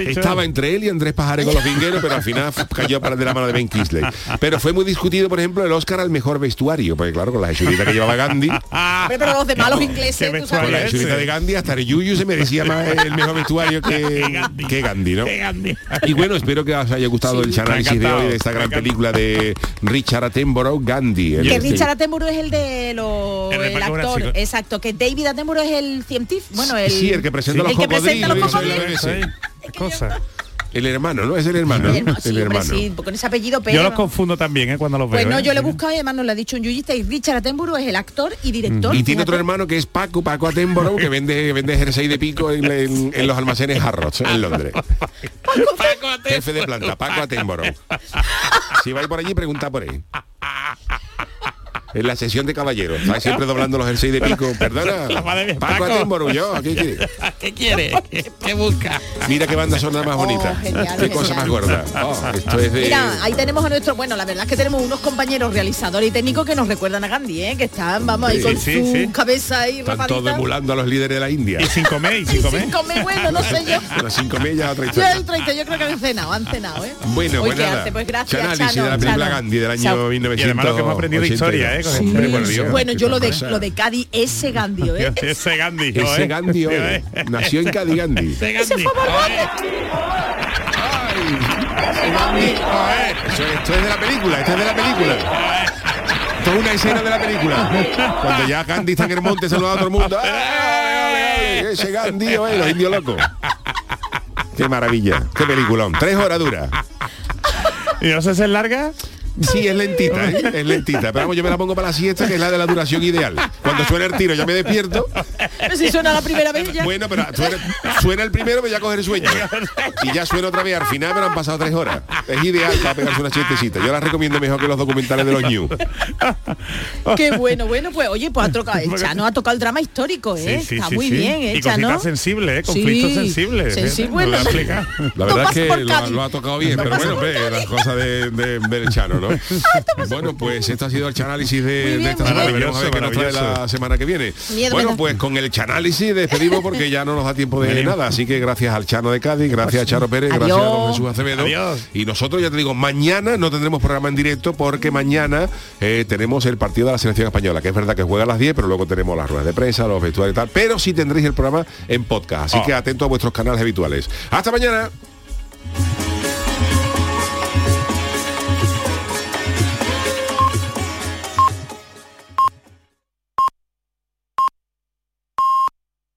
Estaba entre él y Andrés Pajares con los vingueros, pero al final cayó para de la mano de Ben Kisley. Pero fue muy discutido, por ejemplo, el Oscar al mejor vestuario, porque claro, con la hechurita que llevaba Gandhi, pero los demás, los ingleses, tú con sabes. la hechurita de Gandhi, hasta el Yuyu se merecía más el mejor vestuario que, que Gandhi, ¿no? Y bueno, espero que os haya gustado el análisis de hoy de esta gran película de Richard Attenborough, Gandhi. el- Que Richard Attenborough es el de los El de el, Paco actor, exacto, que David Attenborough es el científico, bueno, el Sí, el que presenta los el que presenta los cocodrilos. El hermano, ¿no? Es el hermano. El hermano, sí, El hombre, hermano. sí, con ese apellido, Yo pero los confundo también, ¿eh? Cuando los veo. Pues no, ¿eh? yo le he buscado y además nos lo ha dicho un yuyista y Richard Attenborough es el actor y director. Y tiene otro hermano que es Paco, Paco Attenborough, que vende, vende jersey de pico en, en- en los almacenes Harrods, en Londres. Jefe de planta, Paco Attenborough. Si vais por allí, pregunta por él. En la sesión de caballeros. Está siempre doblando los jerseys de pico. Perdona. Paco. ¿Qué quiere? ¿Qué quiere? ¿Qué busca? Mira qué banda sonora más bonita. Oh, genial, qué cosa más gorda. Oh, esto es de... Mira, ahí tenemos a nuestro, bueno, la verdad es que tenemos unos compañeros realizadores y técnicos que nos recuerdan a Gandhi, ¿eh? que están, vamos, ahí Sí, con sí, su sí. cabeza ahí Están todos emulando a los líderes de la India. Y sin comer, y sin comer. Sin comer, bueno, no sé yo. Pero sin comer ya otra Yo historia. el 30, yo creo que han cenado, han cenado, ¿eh? Bueno, Uy, pues qué nada. arte, pues gracias, Análisis Chano, de la película Chano. Gandhi del año Chao. 1982. Y además lo que hemos aprendido de historia, ¿eh? Con Sí, por Dios. Bueno, yo lo de, lo de Cádiz, ese Gandhi, ¿eh? Ese Gandhi. Ese joder. Gandhi, Sí, oye. ¿eh? Nació en Cádiz Gandhi. Ese Ese Borbón. Eso- Esto es de la película, esto es de la película. Esto es una escena de la película. Cuando ya Gandhi está en el monte saludando a todo el mundo. Ese Gandhi, oye, los indios locos. Qué maravilla, qué peliculón. Tres horas dura. ¿Y no sé si es larga? Sí, es lentita, ¿eh? es lentita. Pero vamos, yo me la pongo para la siesta, que es la de la duración ideal. Cuando suena el tiro ya me despierto. Pero si suena la primera vez ya. Bueno, pero suena, suena el primero, pero ya coger el sueño. Y ya suena otra vez al final, pero han pasado tres horas. Es ideal para pegarse una siestecita. Yo la recomiendo mejor que los documentales de los New. Qué bueno, bueno, pues oye, pues ha tocado, el Chano ha tocado el drama histórico, ¿eh? Sí, sí, Está sí, muy bien, ¿eh, Y Chano? cositas sensibles, ¿eh? Conflictos Sí, sensibles. sensible, ¿eh? bueno, Me lo voy a. La verdad es que lo, lo ha tocado bien, pero bueno, ve, las cosas de, de, del Chano, ¿no? Bueno, pues esto ha sido el análisis de, esta semana. Veremos a ver qué nos trae la semana que viene. Miedo bueno, pues con el chanálisis despedimos porque ya no nos da tiempo de nada. Así que gracias al Chano de Cádiz, gracias a Charo Pérez, Adiós. gracias a don Jesús Acevedo. Adiós. Y nosotros ya te digo, mañana no tendremos programa en directo porque mañana eh, tenemos el partido de la selección española, que es verdad que juega a las 10, pero luego tenemos las ruedas de prensa, los vestuarios y tal. Pero sí tendréis el programa en podcast. Así Oh. que atento a vuestros canales habituales. Hasta mañana.